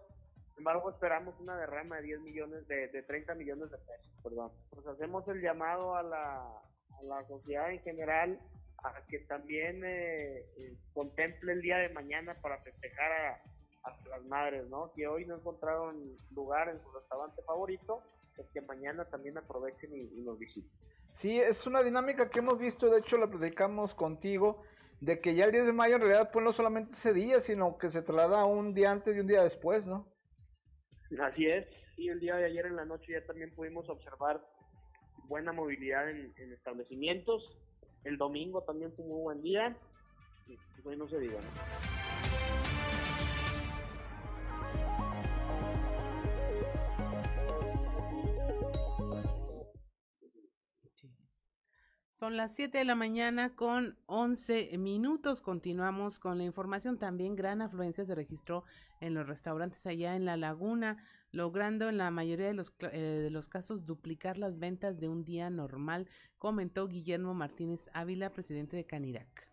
Sin embargo, esperamos una derrama de 10 millones, de, de 30 millones de pesos, perdón. Pues hacemos el llamado a la, a la sociedad en general a que también eh, eh, contemple el día de mañana para festejar a, a las madres, ¿no? Si hoy no encontraron lugar en su restaurante favorito, pues que mañana también aprovechen y, y nos visiten. Sí, es una dinámica que hemos visto, de hecho la platicamos contigo, de que ya el 10 de mayo en realidad pues no solamente ese día, sino que se traslada un día antes y un día después, ¿no? Así es, y el día de ayer en la noche ya también pudimos observar buena movilidad en, en establecimientos. El domingo también fue un buen día. Y pues no se diga. Son las 7 de la mañana con 11 minutos. Continuamos con la información. También gran afluencia se registró en los restaurantes allá en la laguna, logrando en la mayoría de los, eh, de los casos duplicar las ventas de un día normal, comentó Guillermo Martínez Ávila, presidente de Canirac.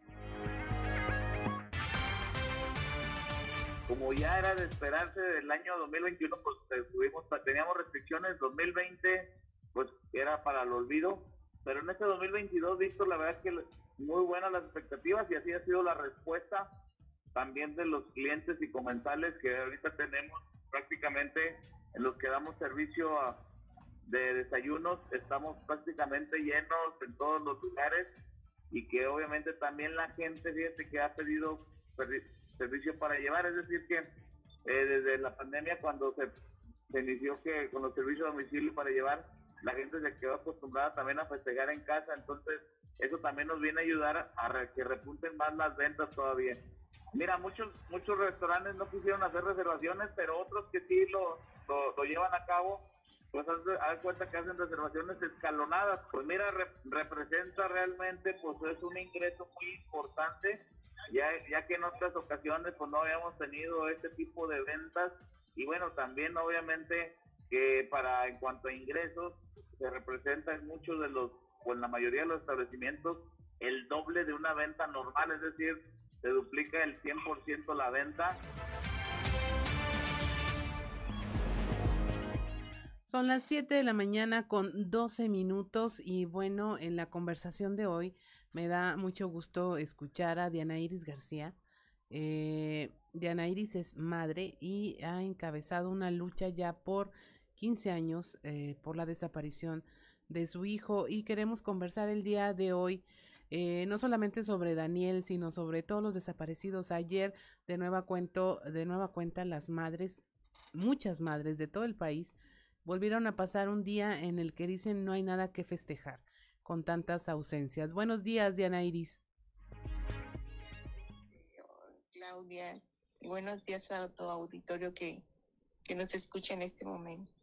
como ya era de esperarse del año 2021, pues eh, tuvimos, teníamos restricciones, 2020 pues era para el olvido, pero en este 2022, Víctor, la verdad es que muy buenas las expectativas y así ha sido la respuesta también de los clientes y comensales que ahorita tenemos prácticamente en los que damos servicio a- de desayunos, estamos prácticamente llenos en todos los lugares y que obviamente también la gente, fíjate que ha pedido servi- servicio para llevar, es decir que eh, desde la pandemia cuando se, se inició que con los servicios a domicilio para llevar, la gente se quedó acostumbrada también a festejar en casa, entonces eso también nos viene a ayudar a que repunten más las ventas todavía. Mira, muchos muchos restaurantes no quisieron hacer reservaciones, pero otros que sí lo, lo, llevan a cabo, pues haz, cuenta que hacen reservaciones escalonadas. Pues mira, representa realmente, pues es un ingreso muy importante, ya, ya que en otras ocasiones pues no habíamos tenido este tipo de ventas y bueno, también obviamente que para en cuanto a ingresos se representa en muchos de los, o en la mayoría de los establecimientos, el doble de una venta normal, es decir, se duplica el 100% la venta. Son las 7 de la mañana con 12 minutos y bueno, en la conversación de hoy me da mucho gusto escuchar a Diana Iris García. Eh, Diana Iris es madre y ha encabezado una lucha ya por 15 años eh, por la desaparición de su hijo y queremos conversar el día de hoy eh, no solamente sobre Daniel, sino sobre todos los desaparecidos. Ayer, de nueva, cuento, de nueva cuenta, las madres, muchas madres de todo el país, volvieron a pasar un día en el que dicen no hay nada que festejar con tantas ausencias. Buenos días, Diana Iris. Claudia, buenos días a todo auditorio que, que nos escucha en este momento.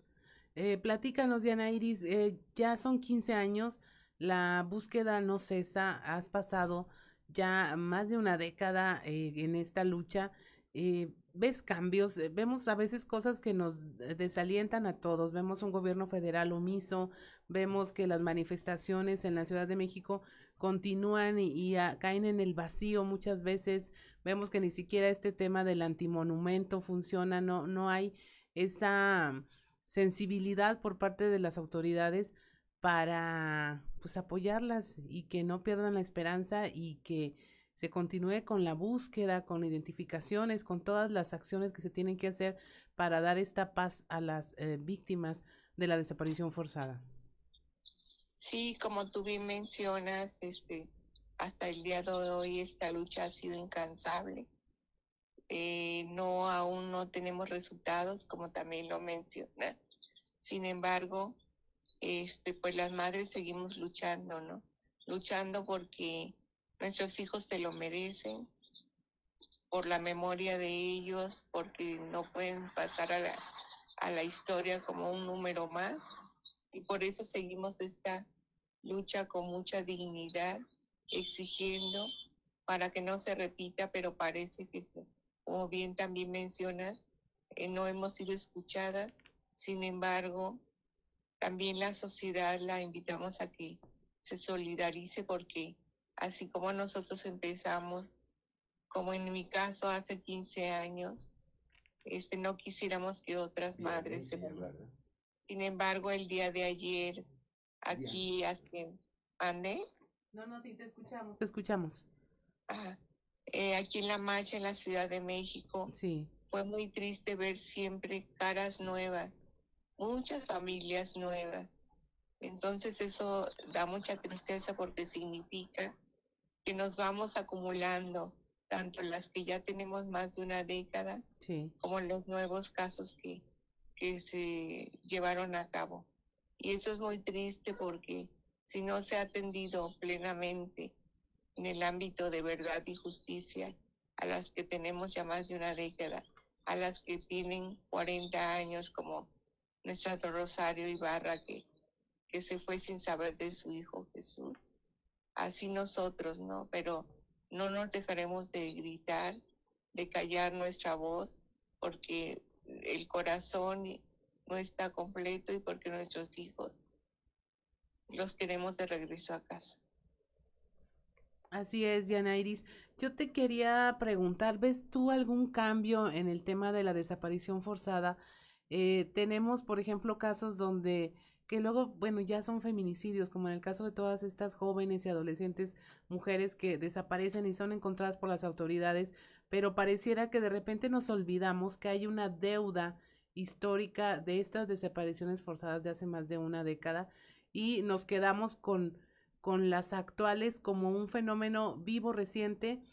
Eh, platícanos, Diana Iris, eh, ya son 15 años la búsqueda no cesa, has pasado ya más de una década eh, en esta lucha. Eh, ves cambios, eh, vemos a veces cosas que nos desalientan a todos, vemos un gobierno federal omiso, vemos que las manifestaciones en la Ciudad de México continúan y, caen en el vacío muchas veces, vemos que ni siquiera este tema del antimonumento funciona, no, no hay esa sensibilidad por parte de las autoridades para pues apoyarlas y que no pierdan la esperanza y que se continúe con la búsqueda, con identificaciones, con todas las acciones que se tienen que hacer para dar esta paz a las eh, víctimas de la desaparición forzada. Sí, como tú bien mencionas, este, hasta el día de hoy esta lucha ha sido incansable. Eh, no aún no tenemos resultados, como también lo mencionas. Sin embargo, este, pues las madres seguimos luchando, ¿no? Luchando porque nuestros hijos se lo merecen, por la memoria de ellos, porque no pueden pasar a la, a la historia como un número más. Y por eso seguimos esta lucha con mucha dignidad, exigiendo para que no se repita, pero parece que, como bien también mencionas, eh, no hemos sido escuchadas. Sin embargo, también la sociedad la invitamos a que se solidarice porque así como nosotros empezamos, como en mi caso hace 15 años, este, no quisiéramos que otras madres se murieran. Sin embargo, el día de ayer, aquí, ¿ande? No, no, sí, te escuchamos. Te escuchamos. Eh, aquí en la marcha en la Ciudad de México, sí. fue muy triste ver siempre caras nuevas muchas familias nuevas. Entonces eso da mucha tristeza porque significa que nos vamos acumulando, tanto las que ya tenemos más de una década, como los nuevos casos que, que se llevaron a cabo. Y eso es muy triste porque si no se ha atendido plenamente en el ámbito de verdad y justicia a las que tenemos ya más de una década, a las que tienen 40 años como nuestra Rosario Ibarra que, que se fue sin saber de su hijo Jesús. Así nosotros, ¿no? Pero no nos dejaremos de gritar, de callar nuestra voz, porque el corazón no está completo y porque nuestros hijos los queremos de regreso a casa. Así es, Diana Iris. Yo te quería preguntar, ¿ves tú algún cambio en el tema de la desaparición forzada? Eh, tenemos, por ejemplo, casos donde que luego, bueno, ya son feminicidios, como en el caso de todas estas jóvenes y adolescentes mujeres que desaparecen y son encontradas por las autoridades, pero pareciera que de repente nos olvidamos que hay una deuda histórica de estas desapariciones forzadas de hace más de una década y nos quedamos con, con las actuales como un fenómeno vivo reciente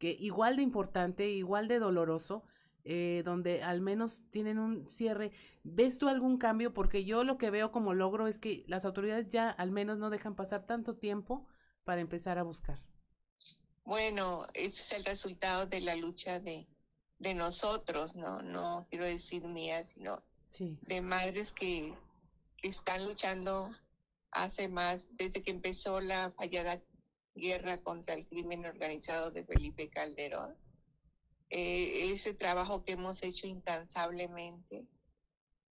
que igual de importante, igual de doloroso, eh, donde al menos tienen un cierre. ¿Ves tú algún cambio? Porque yo lo que veo como logro es que las autoridades ya al menos no dejan pasar tanto tiempo para empezar a buscar. Bueno, ese es el resultado de la lucha de, de nosotros, ¿no? No quiero decir mía, sino de madres que, que están luchando hace más, desde que empezó la fallada guerra contra el crimen organizado de Felipe Calderón. Eh, ese trabajo que hemos hecho incansablemente,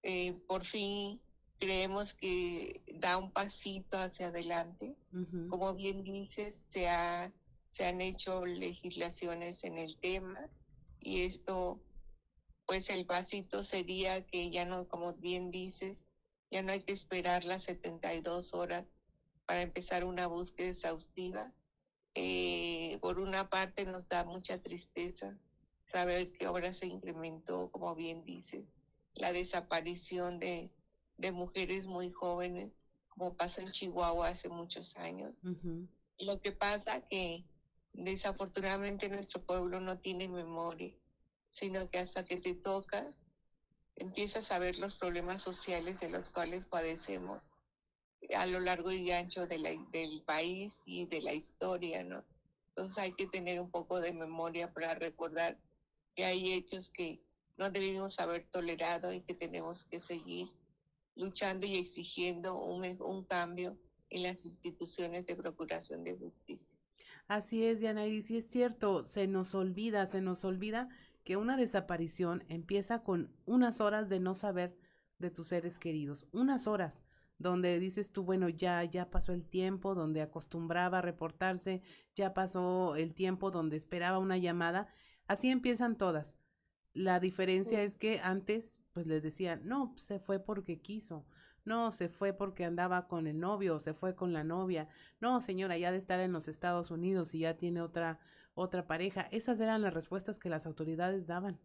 eh, por fin creemos que da un pasito hacia adelante. Como bien dices, se, ha, se han hecho legislaciones en el tema y esto, pues el pasito sería que ya no, como bien dices, ya no hay que esperar las 72 horas para empezar una búsqueda exhaustiva. Eh, por una parte nos da mucha tristeza saber que ahora se incrementó, como bien dices, la desaparición de, de mujeres muy jóvenes, como pasó en Chihuahua hace muchos años. Lo que pasa que desafortunadamente nuestro pueblo no tiene memoria, sino que hasta que te toca, empiezas a ver los problemas sociales de los cuales padecemos a lo largo y ancho de la, del país y de la historia, ¿no? Entonces hay que tener un poco de memoria para recordar que hay hechos que no debimos haber tolerado y que tenemos que seguir luchando y exigiendo un, un cambio en las instituciones de procuración de justicia. Así es, Diana, y sí es cierto, se nos olvida, se nos olvida que una desaparición empieza con unas horas de no saber de tus seres queridos, unas horas donde dices tú, bueno, ya, ya pasó el tiempo, donde acostumbraba a reportarse, ya pasó el tiempo donde esperaba una llamada, así empiezan todas. La diferencia es que antes, pues les decían, no, se fue porque quiso, no, se fue porque andaba con el novio, se fue con la novia, no, señora, ya de estar en los Estados Unidos y ya tiene otra otra pareja. Esas eran las respuestas que las autoridades daban.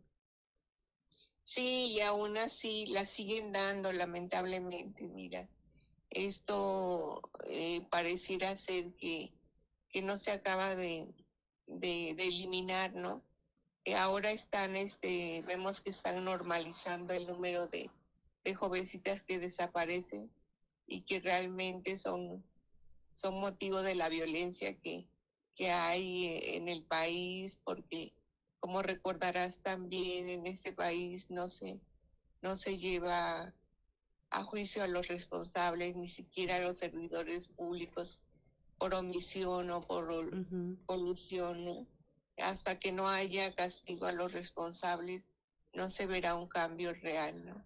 Sí, y aún así las siguen dando, lamentablemente. Mira, esto eh, pareciera ser que, que no se acaba de, de, eliminar, ¿no? Que ahora están, este, vemos que están normalizando el número de, de jovencitas que desaparecen y que realmente son, son motivo de la violencia que, que hay eh, en el país, porque como recordarás también en este país no se, no se lleva a juicio a los responsables, ni siquiera a los servidores públicos por omisión o por colusión. Hasta que no haya castigo a los responsables, no se verá un cambio real. ¿no?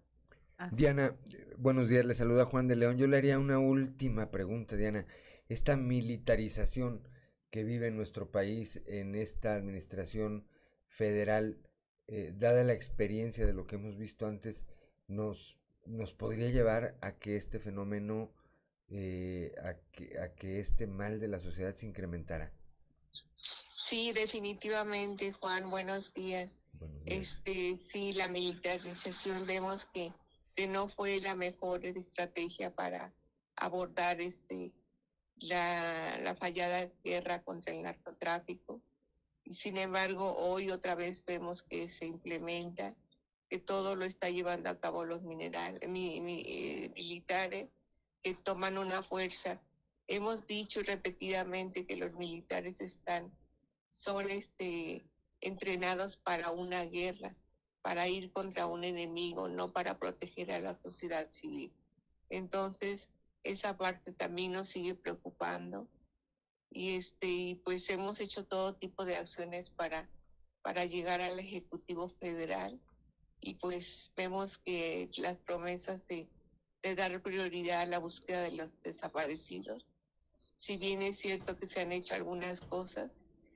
Diana, buenos días, le saluda Juan de León. Yo le haría una última pregunta, Diana. Esta militarización que vive en nuestro país en esta administración federal, eh, dada la experiencia de lo que hemos visto antes, nos, nos podría llevar a que este fenómeno, eh, a, que, a que este mal de la sociedad se incrementara. Sí, definitivamente, Juan, buenos días. Este, sí, la militarización vemos que, que no fue la mejor estrategia para abordar este la, la fallada guerra contra el narcotráfico. Y sin embargo, hoy otra vez vemos que se implementa, que todo lo está llevando a cabo los minerales, mi, eh, militares que toman una fuerza. Hemos dicho repetidamente que los militares están, son este, entrenados para una guerra, para ir contra un enemigo, no para proteger a la sociedad civil. Entonces, esa parte también nos sigue preocupando. Y este pues hemos hecho todo tipo de acciones para para llegar al ejecutivo federal y pues vemos que las promesas de, de dar prioridad a la búsqueda de los desaparecidos si bien es cierto que se han hecho algunas cosas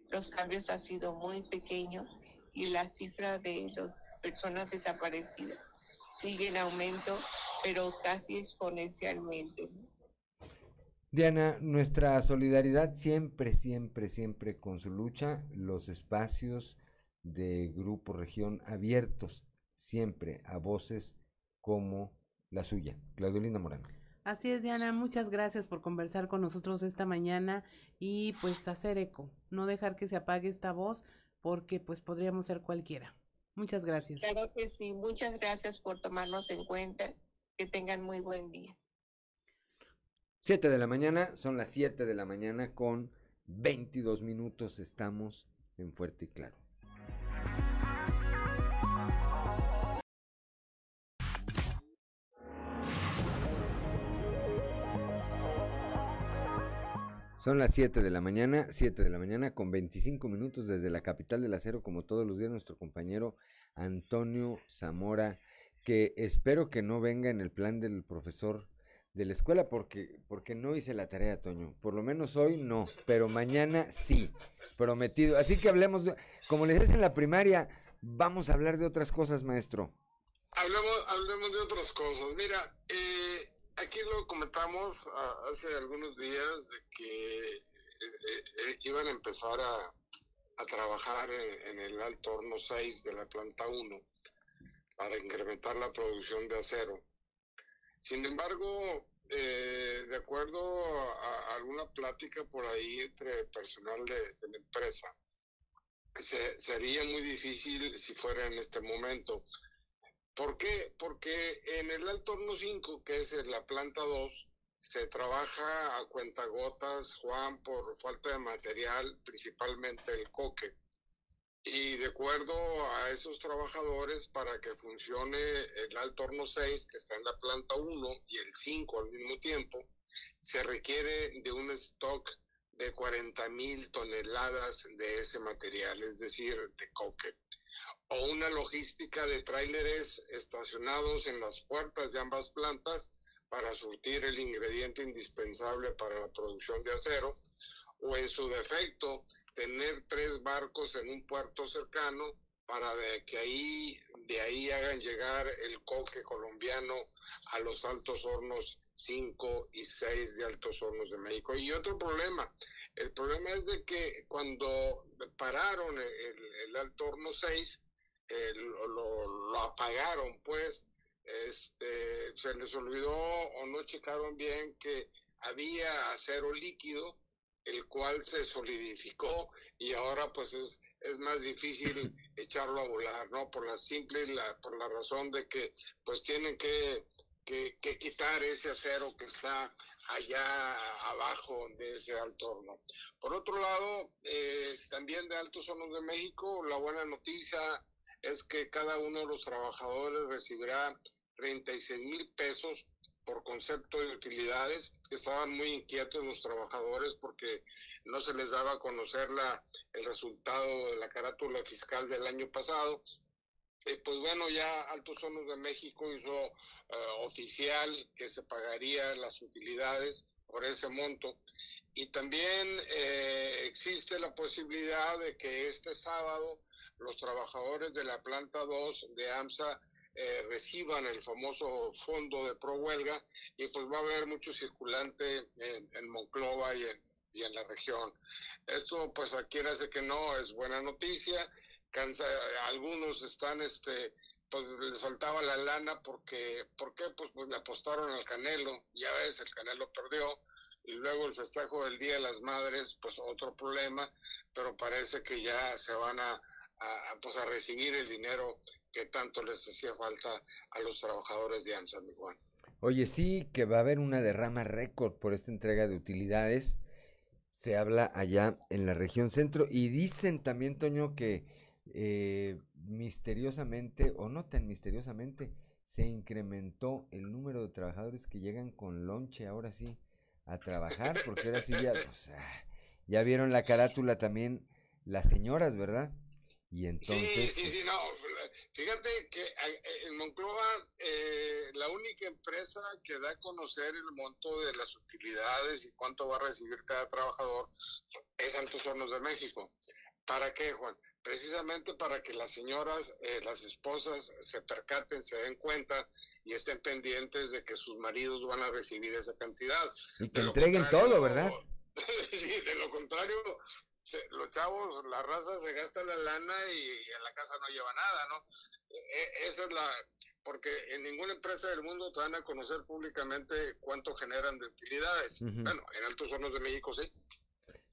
los cambios han sido muy pequeños y la cifra de las personas desaparecidas sigue en aumento, pero casi exponencialmente. Diana, nuestra solidaridad siempre, siempre, siempre con su lucha, los espacios de Grupo Región abiertos, siempre a voces como la suya. Claudelina Morán. Así es, Diana, muchas gracias por conversar con nosotros esta mañana y pues hacer eco, no dejar que se apague esta voz porque pues podríamos ser cualquiera. Muchas gracias. Claro que sí, muchas gracias por tomarnos en cuenta. Que tengan muy buen día. 7 de la mañana, son las 7 de la mañana con 22 minutos. Estamos en Fuerte y Claro. Son las 7 de la mañana, 7 de la mañana con 25 minutos desde la capital del acero, como todos los días, nuestro compañero Antonio Zamora, que espero que no venga en el plan del profesor de la escuela porque, porque no hice la tarea, Toño. Por lo menos hoy no, pero mañana sí, prometido. Así que hablemos, de, como les decía en la primaria, vamos a hablar de otras cosas, maestro. Hablemos, hablemos de otras cosas. Mira, eh, aquí lo comentamos ah, hace algunos días de que eh, eh, iban a empezar a, a trabajar en, el alto horno 6 de la planta 1 para incrementar la producción de acero. Sin embargo, eh, de acuerdo a, alguna plática por ahí entre personal de, la empresa, se, sería muy difícil si fuera en este momento. ¿Por qué? Porque en el alto horno 5, que es en la planta 2, se trabaja a cuentagotas, Juan, por falta de material, principalmente el coque. Y de acuerdo a esos trabajadores, para que funcione el alto horno 6, que está en la planta 1, y el 5 al mismo tiempo, se requiere de un stock de 40 mil toneladas de ese material, es decir, de coque o una logística de tráileres estacionados en las puertas de ambas plantas para surtir el ingrediente indispensable para la producción de acero, o en su defecto, tener tres barcos en un puerto cercano para de que ahí, de ahí hagan llegar el coque colombiano a los altos hornos 5 y 6 de altos hornos de México. Y otro problema, el problema es de que cuando pararon el, el alto horno 6, eh, lo, lo, lo, apagaron, pues este, se les olvidó o no checaron bien que había acero líquido, el cual se solidificó y ahora pues es, es más difícil echarlo a volar, ¿no? Por la simple, la, por la razón de que pues tienen que, que, que quitar ese acero que está allá abajo de ese alto horno. Por otro lado, eh, también de Altos Hornos de México, la buena noticia es que cada uno de los trabajadores recibirá 36 mil pesos por concepto de utilidades. Estaban muy inquietos los trabajadores porque no se les daba a conocer la, el resultado de la carátula fiscal del año pasado. Eh, pues bueno, ya Altos Hornos de México hizo uh, oficial que se pagaría las utilidades por ese monto. Y también eh, existe la posibilidad de que este sábado los trabajadores de la planta 2 de AMSA eh, reciban el famoso fondo de pro huelga y pues va a haber mucho circulante en, en Monclova y en, y en, la región. Esto pues aquí hace que no es buena noticia, cansa, algunos están este pues les faltaba la lana porque ¿por qué? Pues, pues le apostaron al Canelo, ya ves, el Canelo perdió y luego el festejo del Día de las Madres, pues otro problema, pero parece que ya se van a a, pues a recibir el dinero que tanto les hacía falta a los trabajadores de AMSA, mi Juan. Oye, sí, que va a haber una derrama récord por esta entrega de utilidades. Se habla allá en la región centro y dicen también, Toño, que eh, misteriosamente, o no tan misteriosamente, se incrementó el número de trabajadores que llegan con lonche ahora sí a trabajar, porque ahora sí ya, ya vieron la carátula también las señoras, ¿verdad? Y entonces. Sí, sí, sí, no. Fíjate que en Monclova, eh, la única empresa que da a conocer el monto de las utilidades y cuánto va a recibir cada trabajador es Altos Hornos de México. ¿Para qué, Juan? Precisamente para que las señoras, eh, las esposas, se percaten, se den cuenta y estén pendientes de que sus maridos van a recibir esa cantidad. Y que entreguen todo, ¿verdad? sí, de lo contrario, se, los chavos, la raza se gasta la lana y, y, en la casa no lleva nada, ¿no? E, esa es la, porque en ninguna empresa del mundo te van a conocer públicamente cuánto generan de utilidades. Uh -huh. Bueno, en Altos Hornos de México sí.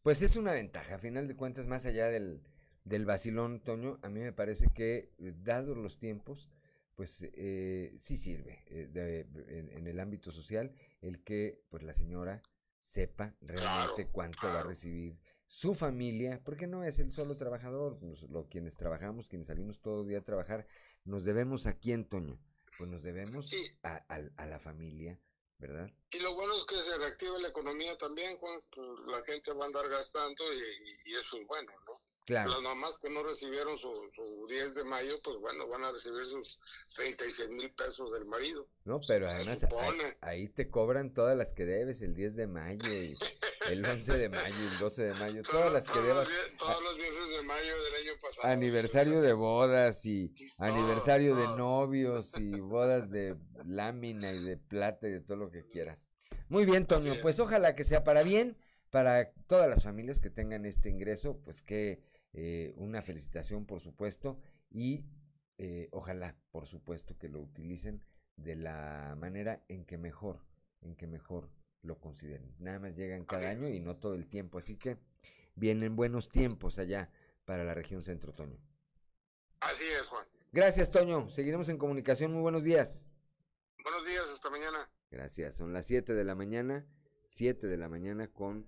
Pues es una ventaja, a final de cuentas, más allá del del vacilón, Toño, a mí me parece que, dados los tiempos, pues eh, sí sirve eh, de- en, en el ámbito social el que pues la señora sepa realmente cuánto va a recibir su familia, porque no es el solo trabajador, lo, quienes trabajamos, quienes salimos todo día a trabajar, nos debemos a quién, Toño, pues nos debemos a, la familia, ¿verdad? Y lo bueno es que se reactiva la economía también, Juan, pues, la gente va a andar gastando y eso es bueno, ¿no? Claro. Las mamás que no recibieron su, su 10 de mayo, pues bueno, van a recibir sus 36 mil pesos del marido. No, pero además ahí, ahí te cobran todas las que debes, el 10 de mayo, y el 11 de mayo, y el 12 de mayo, todas las que debas. los, todos los 10 de mayo del año pasado. Aniversario de bodas y aniversario de novios y bodas de lámina y de plata y de todo lo que quieras. Muy bien, Toño, pues ojalá que sea para bien, para todas las familias que tengan este ingreso, pues que eh, una felicitación, por supuesto, y eh, ojalá, por supuesto, que lo utilicen de la manera en que mejor, en que mejor lo consideren. Nada más llegan cada año y no todo el tiempo, así que vienen buenos tiempos allá para la región centro, Toño. Así es, Juan. Gracias, Toño. Seguiremos en comunicación. Muy buenos días. Buenos días, hasta mañana. Gracias. Son las 7 de la mañana. 7 de la mañana con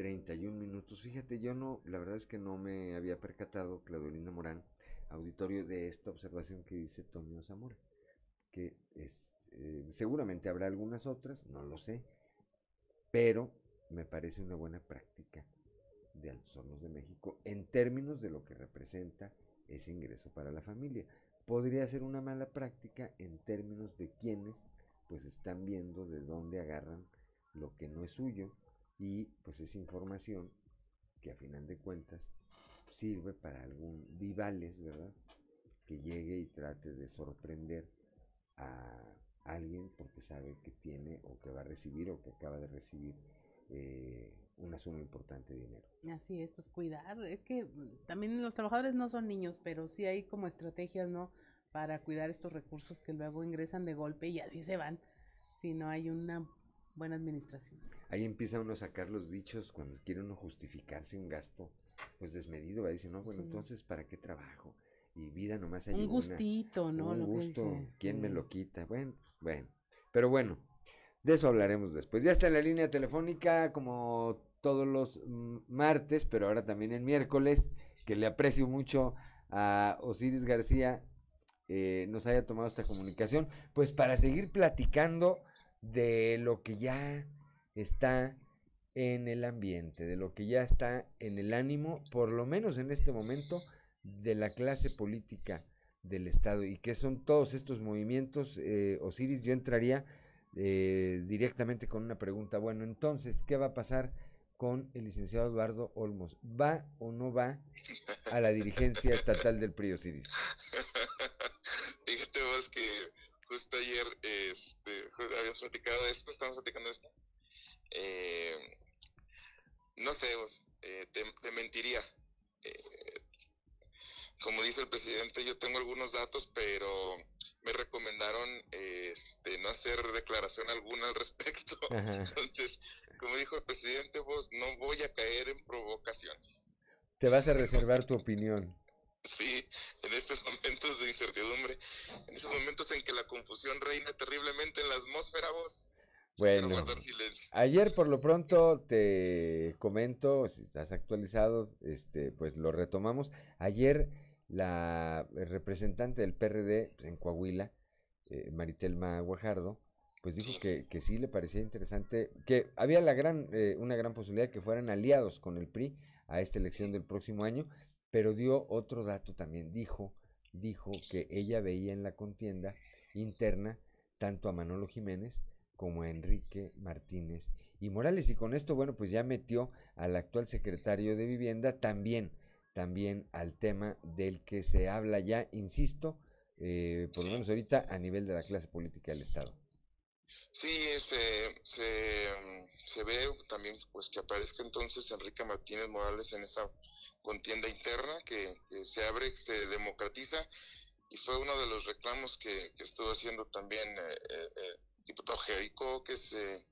31 minutos. Fíjate, yo no, la verdad es que no me había percatado, Claudelina Morán, auditorio, de esta observación que dice Toño Zamora. Que eh, seguramente habrá algunas otras, no lo sé, pero me parece una buena práctica de Altos Hornos de México en términos de lo que representa ese ingreso para la familia. Podría ser una mala práctica en términos de quienes pues están viendo de dónde agarran lo que no es suyo y pues es información que a final de cuentas sirve para algún vivales, ¿verdad? Que llegue y trate de sorprender a alguien porque sabe que tiene o que va a recibir o que acaba de recibir eh, una suma importante de dinero. Así es, pues cuidar. Es que mm, también los trabajadores no son niños, pero sí hay como estrategias, ¿no? Para cuidar estos recursos que luego ingresan de golpe y así se van si no hay una buena administración. Ahí empieza uno a sacar los dichos cuando quiere uno justificarse un gasto pues desmedido, va a decir, no, bueno, Sí. entonces ¿para qué trabajo? Y vida nomás hay Un una. gustito, ¿no? Un Lo que gusto, dice, ¿quién me lo quita? Bueno, bueno. Pero bueno, de eso hablaremos después. Ya está en la línea telefónica como todos los martes, pero ahora también en miércoles, que le aprecio mucho a Osiris García eh, nos haya tomado esta comunicación, pues para seguir platicando de lo que ya está en el ambiente, de lo que ya está en el ánimo, por lo menos en este momento, de la clase política del Estado y que son todos estos movimientos. Eh, Osiris, yo entraría eh, directamente con una pregunta. Bueno, entonces, ¿qué va a pasar con el licenciado Eduardo Olmos? ¿Va o no va a la dirigencia estatal del PRI, Osiris? Fíjate vos que justo ayer este, habíamos platicado de esto, estamos platicando de esto. Eh, no sé, vos, eh, te, te mentiría. Eh, como dice el presidente, yo tengo algunos datos, pero me recomendaron este, no hacer declaración alguna al respecto. Ajá. Entonces, como dijo el presidente, vos no voy a caer en provocaciones. Te vas a reservar tu opinión. Sí, en estos momentos de incertidumbre, en estos momentos en que la confusión reina terriblemente en la atmósfera, vos, Bueno, ayer por lo pronto te comento, si estás actualizado, este, pues lo retomamos. Ayer la representante del PRD en Coahuila, eh, Maritelma Guajardo, pues dijo que, que sí le parecía interesante, que había la gran, eh, una gran posibilidad de que fueran aliados con el PRI a esta elección del próximo año, pero dio otro dato también, dijo, dijo que ella veía en la contienda interna tanto a Manolo Jiménez como Enrique Martínez y Morales. Y con esto, bueno, pues ya metió al actual secretario de Vivienda también, también al tema del que se habla ya, insisto, eh, por lo menos ahorita a nivel de la clase política del Estado. Sí, se, se, se ve también pues que aparezca entonces Enrique Martínez Morales en esta contienda interna que, se abre, se democratiza y fue uno de los reclamos que, que estuvo haciendo también eh, eh, eh, diputado Jerico que se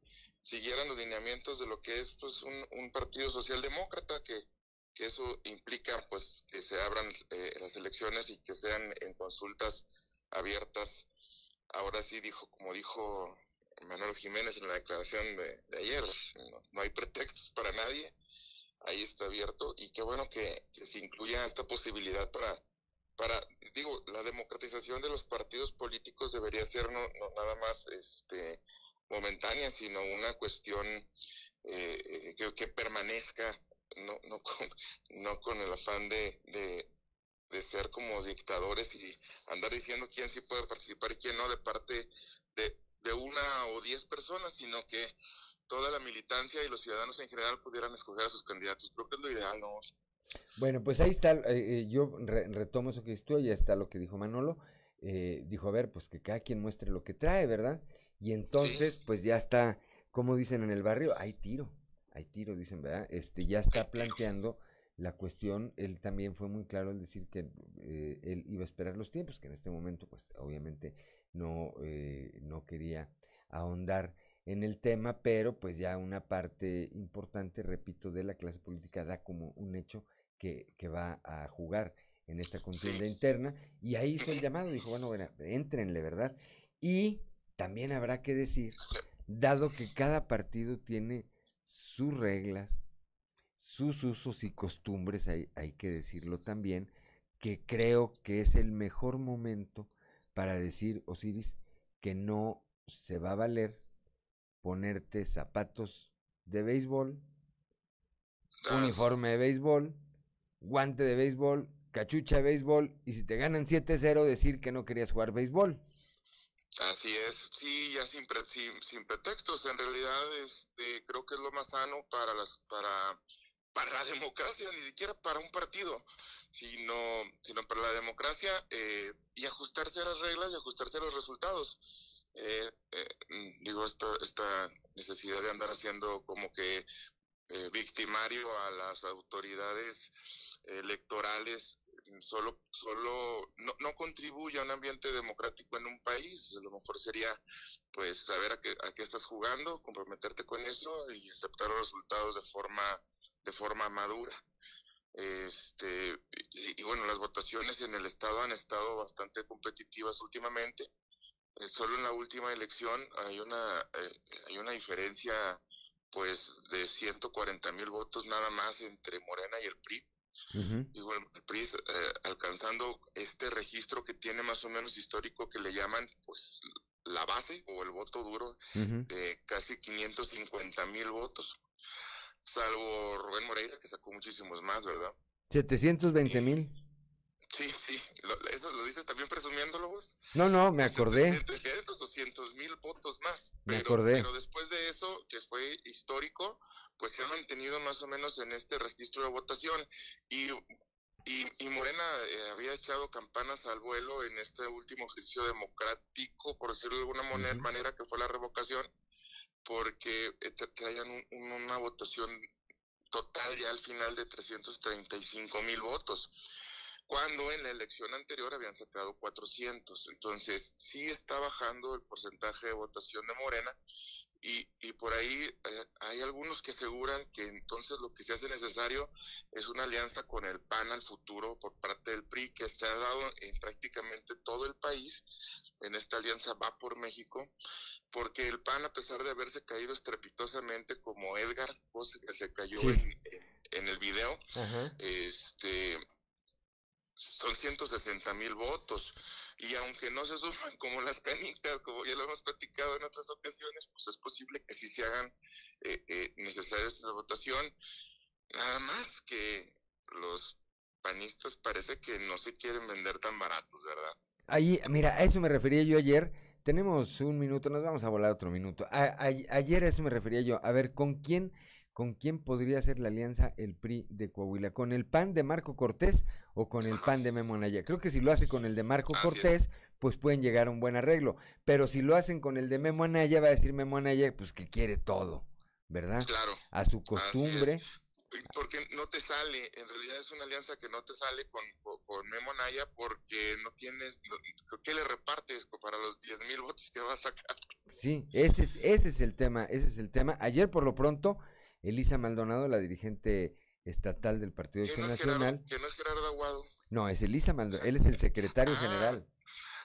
siguieran los lineamientos de lo que es pues un, partido socialdemócrata que, que eso implica pues que se abran eh, las elecciones y que sean en consultas abiertas. Ahora sí dijo, como dijo Manuel Jiménez en la declaración de, ayer, no, hay pretextos para nadie, ahí está abierto y qué bueno que, se incluya esta posibilidad para, para, digo, la democratización de los partidos políticos debería ser no, nada más este momentánea, sino una cuestión eh, que, permanezca no, no, con, no con el afán de, de, ser como dictadores y andar diciendo quién sí puede participar y quién no de parte de, de una o diez personas, sino que toda la militancia y los ciudadanos en general pudieran escoger a sus candidatos. Creo que es lo ideal, ¿no? Bueno, pues ahí está, eh, eh, yo retomo eso que tú, ya está lo que dijo Manolo, eh, dijo, a ver, pues que cada quien muestre lo que trae, ¿verdad? Y entonces, pues ya está, como dicen en el barrio, hay tiro hay tiro, dicen, ¿verdad? Este, ya está planteando la cuestión, él también fue muy claro al decir que eh, él iba a esperar los tiempos, que en este momento, pues obviamente no, eh, no quería ahondar en el tema, pero pues ya una parte importante, repito, de la clase política da como un hecho que, que va a jugar en esta contienda interna, y ahí hizo el llamado, dijo, bueno, bueno, entrenle, ¿verdad? Y también habrá que decir, dado que cada partido tiene sus reglas, sus usos y costumbres, hay, hay que decirlo también, que creo que es el mejor momento para decir, Osiris, que no se va a valer ponerte zapatos de béisbol, uniforme de béisbol, guante de béisbol, cachucha de béisbol, y si te ganan 7-0 decir que no querías jugar béisbol. Así es, sí, ya sin, sin, pretextos. En realidad, este, creo que es lo más sano para las, para, para la democracia, ni siquiera para un partido, sino, sino para la democracia eh, y ajustarse a las reglas y ajustarse a los resultados. Eh, eh, mm, digo, esta, esta necesidad de andar haciendo como que victimario a las autoridades electorales solo, solo no, no contribuye a un ambiente democrático en un país. Lo mejor sería, pues, saber a qué, a qué estás jugando, comprometerte con eso y aceptar los resultados de forma, de forma madura. Este, y, bueno, las votaciones en el estado han estado bastante competitivas últimamente. Eh, solo en la última elección hay una, eh, hay una diferencia pues de 140 mil votos nada más entre Morena y el PRI y bueno, el PRI eh, alcanzando este registro que tiene más o menos histórico que le llaman pues la base o el voto duro de casi 550 mil votos, salvo Rubén Moreira que sacó muchísimos más, ¿verdad? 720 mil. Sí, sí, ¿eso lo dices también presumiéndolo vos? No, no, me acordé. 300, 200 mil votos más. Me acordé. Pero después de eso, que fue histórico, pues se ha mantenido más o menos en este registro de votación y, y, Morena eh, había echado campanas al vuelo en este último ejercicio democrático, por decirlo de alguna manera, que fue la revocación, porque eh, traían una votación total ya al final de 335 mil votos cuando en la elección anterior habían sacado 400. Entonces, sí está bajando el porcentaje de votación de Morena y, y por ahí eh, hay algunos que aseguran que entonces lo que se hace necesario es una alianza con el PAN al futuro por parte del PRI que se ha dado en prácticamente todo el país. En esta alianza va por México, porque el PAN, a pesar de haberse caído estrepitosamente como Edgar, que se cayó en, en, el video, este son 160 mil votos y aunque no se suman como las canicas, como ya lo hemos platicado en otras ocasiones, pues es posible que sí se hagan eh, eh, necesarias esta votación. Nada más que los panistas parece que no se quieren vender tan baratos, ¿verdad? Ahí, mira, a eso me refería yo ayer. Tenemos un minuto, nos vamos a volar otro minuto. ayer a eso me refería yo. A ver, ¿con quién ¿con quién podría ser la alianza el PRI de Coahuila? ¿Con el PAN de Marco Cortés o con el PAN de Memo Anaya? Creo que si lo hace con el de Marco Cortés, pues pueden llegar a un buen arreglo. Pero si lo hacen con el de Memo Anaya, va a decir Memo Anaya, pues que quiere todo, ¿verdad? Claro. A su costumbre. Porque no te sale, en realidad es una alianza que no te sale con, con, Memo Anaya porque no tienes, ¿qué le repartes para los 10 mil votos que va a sacar? Sí, ese es, ese es el tema, ese es el tema. Ayer por lo pronto Elisa Maldonado, la dirigente estatal del Partido Acción no, Nacional. que no es Gerardo Aguado. No, es Elisa Maldonado, él es el secretario general.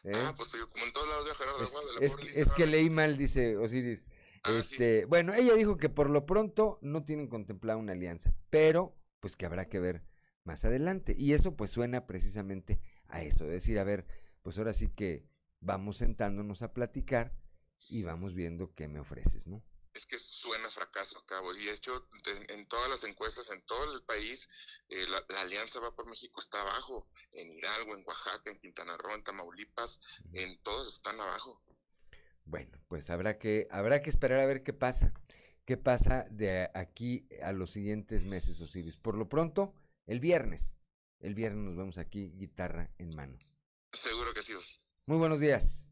¿eh? Ah, pues yo, como en todos lados veo a Gerardo Aguado. la Es, pobre Lisa es que leí mal, dice Osiris. Este, Bueno, ella dijo que por lo pronto no tienen contemplada una alianza, pero pues que habrá que ver más adelante. Y eso pues suena precisamente a eso, decir, a ver, pues ahora sí que vamos sentándonos a platicar y vamos viendo qué me ofreces, ¿no? Es que suena fracaso a cabo. Y de hecho, en todas las encuestas, en todo el país, eh, la, la Alianza Va por México está abajo. En Hidalgo, en Oaxaca, en Quintana Roo, en Tamaulipas, en todos están abajo. Bueno, pues habrá que, habrá que esperar a ver qué pasa. ¿Qué pasa de aquí a los siguientes meses, Osiris? Por lo pronto, el viernes. El viernes nos vemos aquí, guitarra en mano. Seguro que sí. Muy buenos días.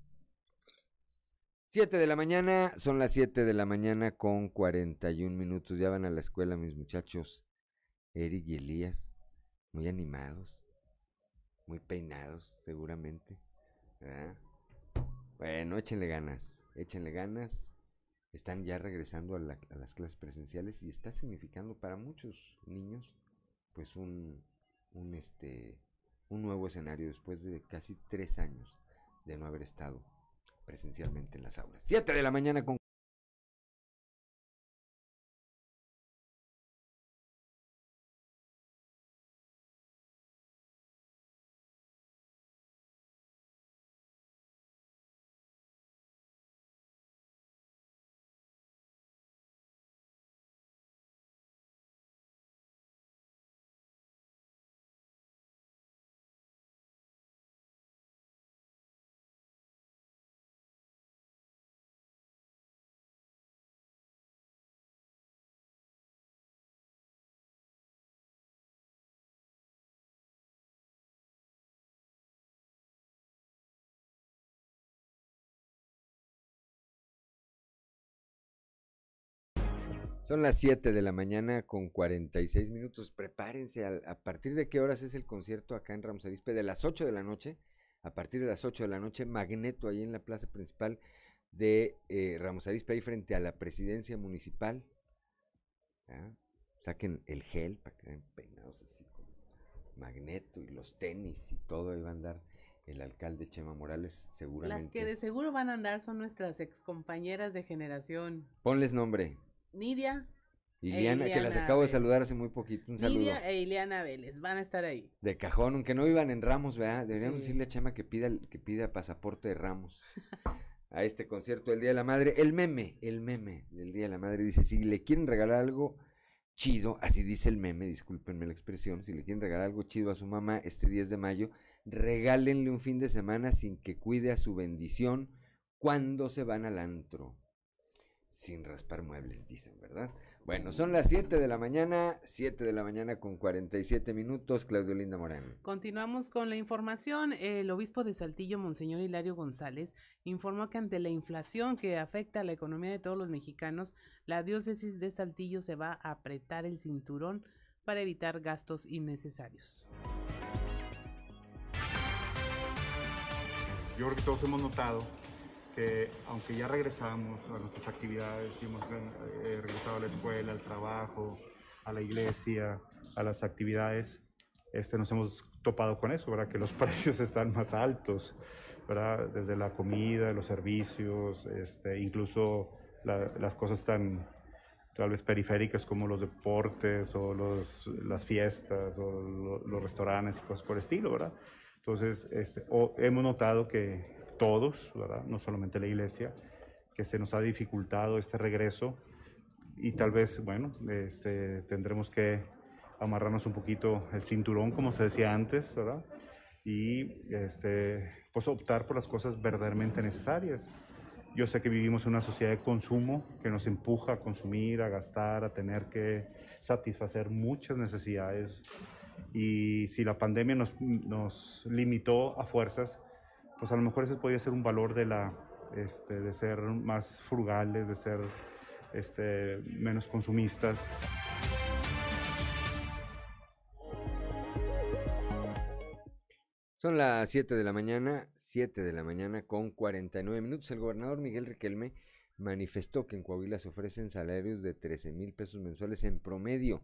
7 de la mañana, son las 7 de la mañana con 41 minutos. Ya van a la escuela mis muchachos, Eric y Elías, muy animados, muy peinados seguramente. Bueno, échenle ganas, échenle ganas. Están ya regresando a, a las clases presenciales y está significando para muchos niños pues un, un este un nuevo escenario después de casi tres años de no haber estado presencialmente en las aulas. 7 de la mañana con Son las 7 de la mañana con 46 minutos. Prepárense. al- A, partir de qué horas es el concierto acá en Ramos Arizpe? De las 8 de la noche. A partir de las 8 de la noche, Magneto, ahí en la plaza principal de eh, Ramos Arizpe, ahí frente a la presidencia municipal. ¿Ya? Saquen el gel para que vean peinados así con Magneto y los tenis y todo. Ahí va a andar el alcalde Chema Morales, Las seguramente. que de seguro van a andar son nuestras excompañeras de generación. Ponles nombre. Nidia. e Iliana, que las acabo de saludar hace muy poquito. Un saludo. Nidia e Ileana Vélez van a estar ahí. De cajón, aunque no iban en Ramos, ¿verdad? Deberíamos Sí. decirle a Chama que pida, que pida pasaporte de Ramos a este concierto del Día de la Madre. El meme, el meme del Día de la Madre dice, si le quieren regalar algo chido, así dice el meme, discúlpenme la expresión, si le quieren regalar algo chido a su mamá este 10 de mayo, regálenle un fin de semana sin que cuide a su bendición cuando se van al antro. Sin raspar muebles, dicen, ¿verdad? Bueno, son las 7 de la mañana, 7 de la mañana con 47 minutos, Claudio Linda Morán. Continuamos con la información. El obispo de Saltillo, Monseñor Hilario González, informó que ante la inflación que afecta a la economía de todos los mexicanos, la diócesis de Saltillo se va a apretar el cinturón para evitar gastos innecesarios. Yo creo que todos hemos notado que aunque ya regresamos a nuestras actividades, hemos eh, regresado a la escuela, al trabajo, a la iglesia, a las actividades, este, nos hemos topado con eso, ¿verdad? Que los precios están más altos, ¿verdad? Desde la comida, los servicios, este, incluso la- las cosas tan tal vez periféricas como los deportes o los, las fiestas o lo- los restaurantes y cosas por el estilo, ¿verdad? Entonces, este, o- hemos notado que todos. No solamente la iglesia, que se nos ha dificultado este regreso y tal vez, bueno, este, tendremos que amarrarnos un poquito el cinturón, como se decía antes. Y este, pues optar por las cosas verdaderamente necesarias. Yo sé que vivimos en una sociedad de consumo que nos empuja a consumir, a gastar, a tener que satisfacer muchas necesidades. Y si la pandemia nos limitó a fuerzas, pues a lo mejor ese podría ser un valor de, la, este, de ser más frugales, de ser este, menos consumistas. Son las 7 de la mañana, 7 de la mañana con 49 minutos. El gobernador Miguel Riquelme manifestó que en Coahuila se ofrecen salarios de 13 mil pesos mensuales en promedio,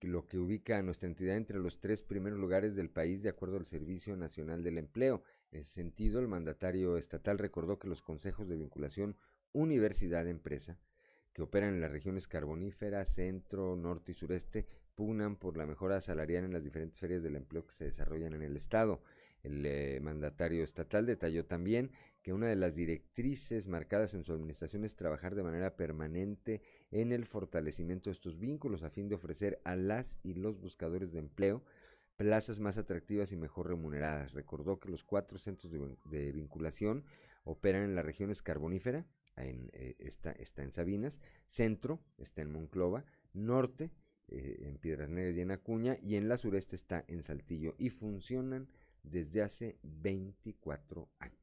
lo que ubica a nuestra entidad entre los tres primeros lugares del país de acuerdo al Servicio Nacional del Empleo. En ese sentido, el mandatario estatal recordó que los consejos de vinculación universidad-empresa que operan en las regiones carboníferas, centro, norte y sureste, pugnan por la mejora salarial en las diferentes ferias del empleo que se desarrollan en el Estado. El eh, mandatario estatal detalló también que una de las directrices marcadas en su administración es trabajar de manera permanente en el fortalecimiento de estos vínculos a fin de ofrecer a las y los buscadores de empleo plazas más atractivas y mejor remuneradas. Recordó que los cuatro centros de, vinculación operan en las regiones carbonífera, eh, está, en Sabinas, centro está en Monclova, norte eh, en Piedras Negras y en Acuña, y en la sureste está en Saltillo, y funcionan desde hace 24 años.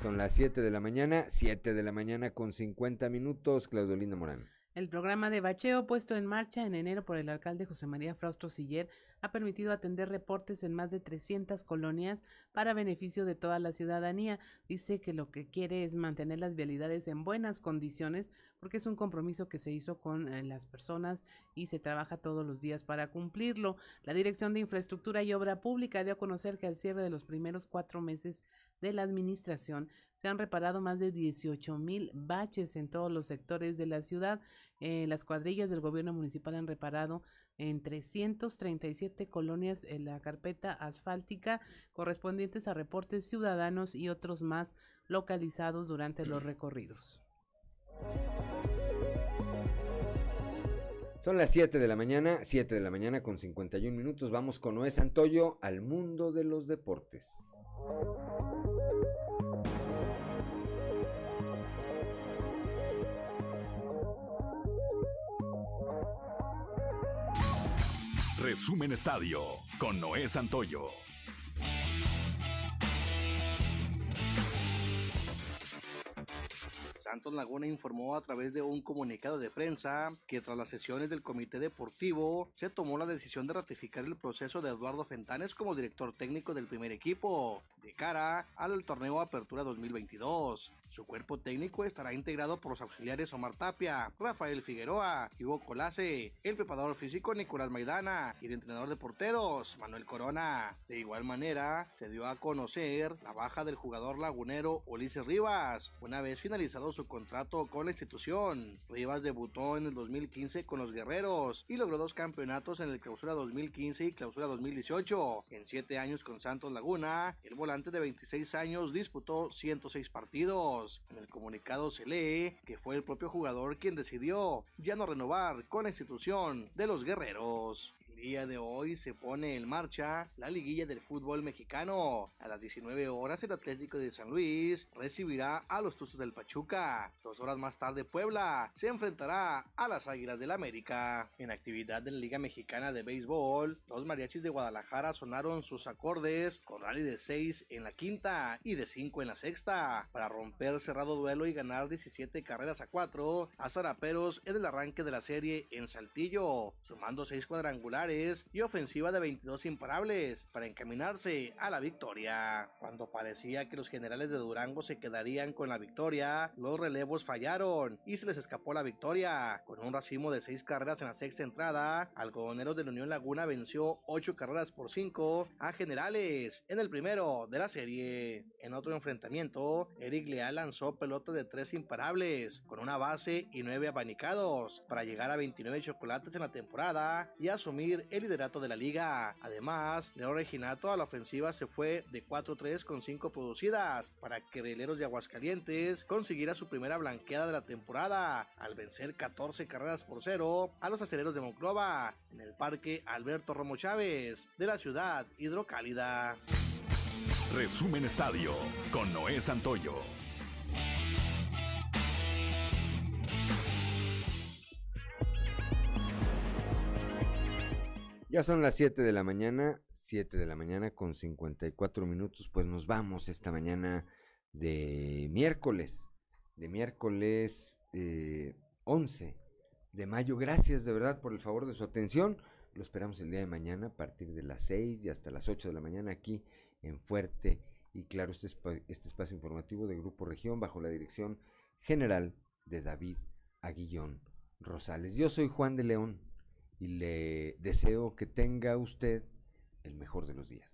Son las 7 de la mañana, 7 de la mañana con 50 minutos, Claudelina Morán. El programa de bacheo puesto en marcha en enero por el alcalde José María Fraustro Siller ha permitido atender reportes en más de 300 colonias para beneficio de toda la ciudadanía. Dice que lo que quiere es mantener las vialidades en buenas condiciones porque es un compromiso que se hizo con eh, las personas y se trabaja todos los días para cumplirlo. La Dirección de Infraestructura y Obra Pública dio a conocer que al cierre de los primeros cuatro meses de la administración se han reparado más de 18 mil baches en todos los sectores de la ciudad. Eh, las cuadrillas del gobierno municipal han reparado en 337 colonias en la carpeta asfáltica correspondientes a reportes ciudadanos y otros más localizados durante los recorridos. Son las 7 de la mañana, 7 de la mañana con 51 minutos. Vamos con Noé Santoyo al mundo de los deportes. Resumen Estadio con Noé Santoyo. Santos Laguna informó a través de un comunicado de prensa que tras las sesiones del comité deportivo se tomó la decisión de ratificar el proceso de Eduardo Fentanes como director técnico del primer equipo de cara al torneo Apertura 2022. Su cuerpo técnico estará integrado por los auxiliares Omar Tapia, Rafael Figueroa, Hugo Colase, el preparador físico Nicolás Maidana y el entrenador de porteros Manuel Corona. De igual manera, se dio a conocer la baja del jugador lagunero Ulises Rivas, una vez finalizado su contrato con la institución. Rivas debutó en el 2015 con los Guerreros y logró dos campeonatos en el Clausura 2015 y Clausura 2018. En siete años con Santos Laguna, el volante de 26 años disputó 106 partidos. En el comunicado se lee que fue el propio jugador quien decidió ya no renovar con la institución de los guerreros día de hoy se pone en marcha la liguilla del fútbol mexicano. A las 19 horas el Atlético de San Luis recibirá a los Tuzos del Pachuca. Dos horas más tarde Puebla se enfrentará a las Águilas del América. En actividad de la Liga Mexicana de Béisbol, los mariachis de Guadalajara sonaron sus acordes con rally de 6 en la quinta y de 5 en la sexta para romper cerrado duelo y ganar 17 carreras a 4 a Zaraperos en el arranque de la serie en Saltillo, sumando 6 cuadrangulares y ofensiva de 22 imparables para encaminarse a la victoria. Cuando parecía que los generales de Durango se quedarían con la victoria, los relevos fallaron y se les escapó la victoria. Con un racimo de 6 carreras en la sexta entrada, Algodoneros de la Unión Laguna venció 8 carreras por 5 a Generales en el primero de la serie. En otro enfrentamiento, Eric Leal lanzó pelota de 3 imparables con una base y 9 abanicados para llegar a 29 chocolates en la temporada y asumir el liderato de la liga. Además, Leo Reginato a la ofensiva se fue de 4-3 con 5 producidas para que Rieleros de Aguascalientes consiguiera su primera blanqueada de la temporada al vencer 14 carreras por 0 a los aceleros de Monclova en el parque Alberto Romo Chávez de la ciudad hidrocálida. Resumen Estadio con Noé Santoyo. Ya son las 7 de la mañana, 7 de la mañana con 54 minutos, pues nos vamos esta mañana de miércoles, de miércoles 11 eh, de mayo. Gracias de verdad por el favor de su atención. Lo esperamos el día de mañana a partir de las 6 y hasta las 8 de la mañana aquí en Fuerte y claro, este, este espacio informativo de Grupo Región bajo la dirección general de David Aguillón Rosales. Yo soy Juan de León y le deseo que tenga usted el mejor de los días.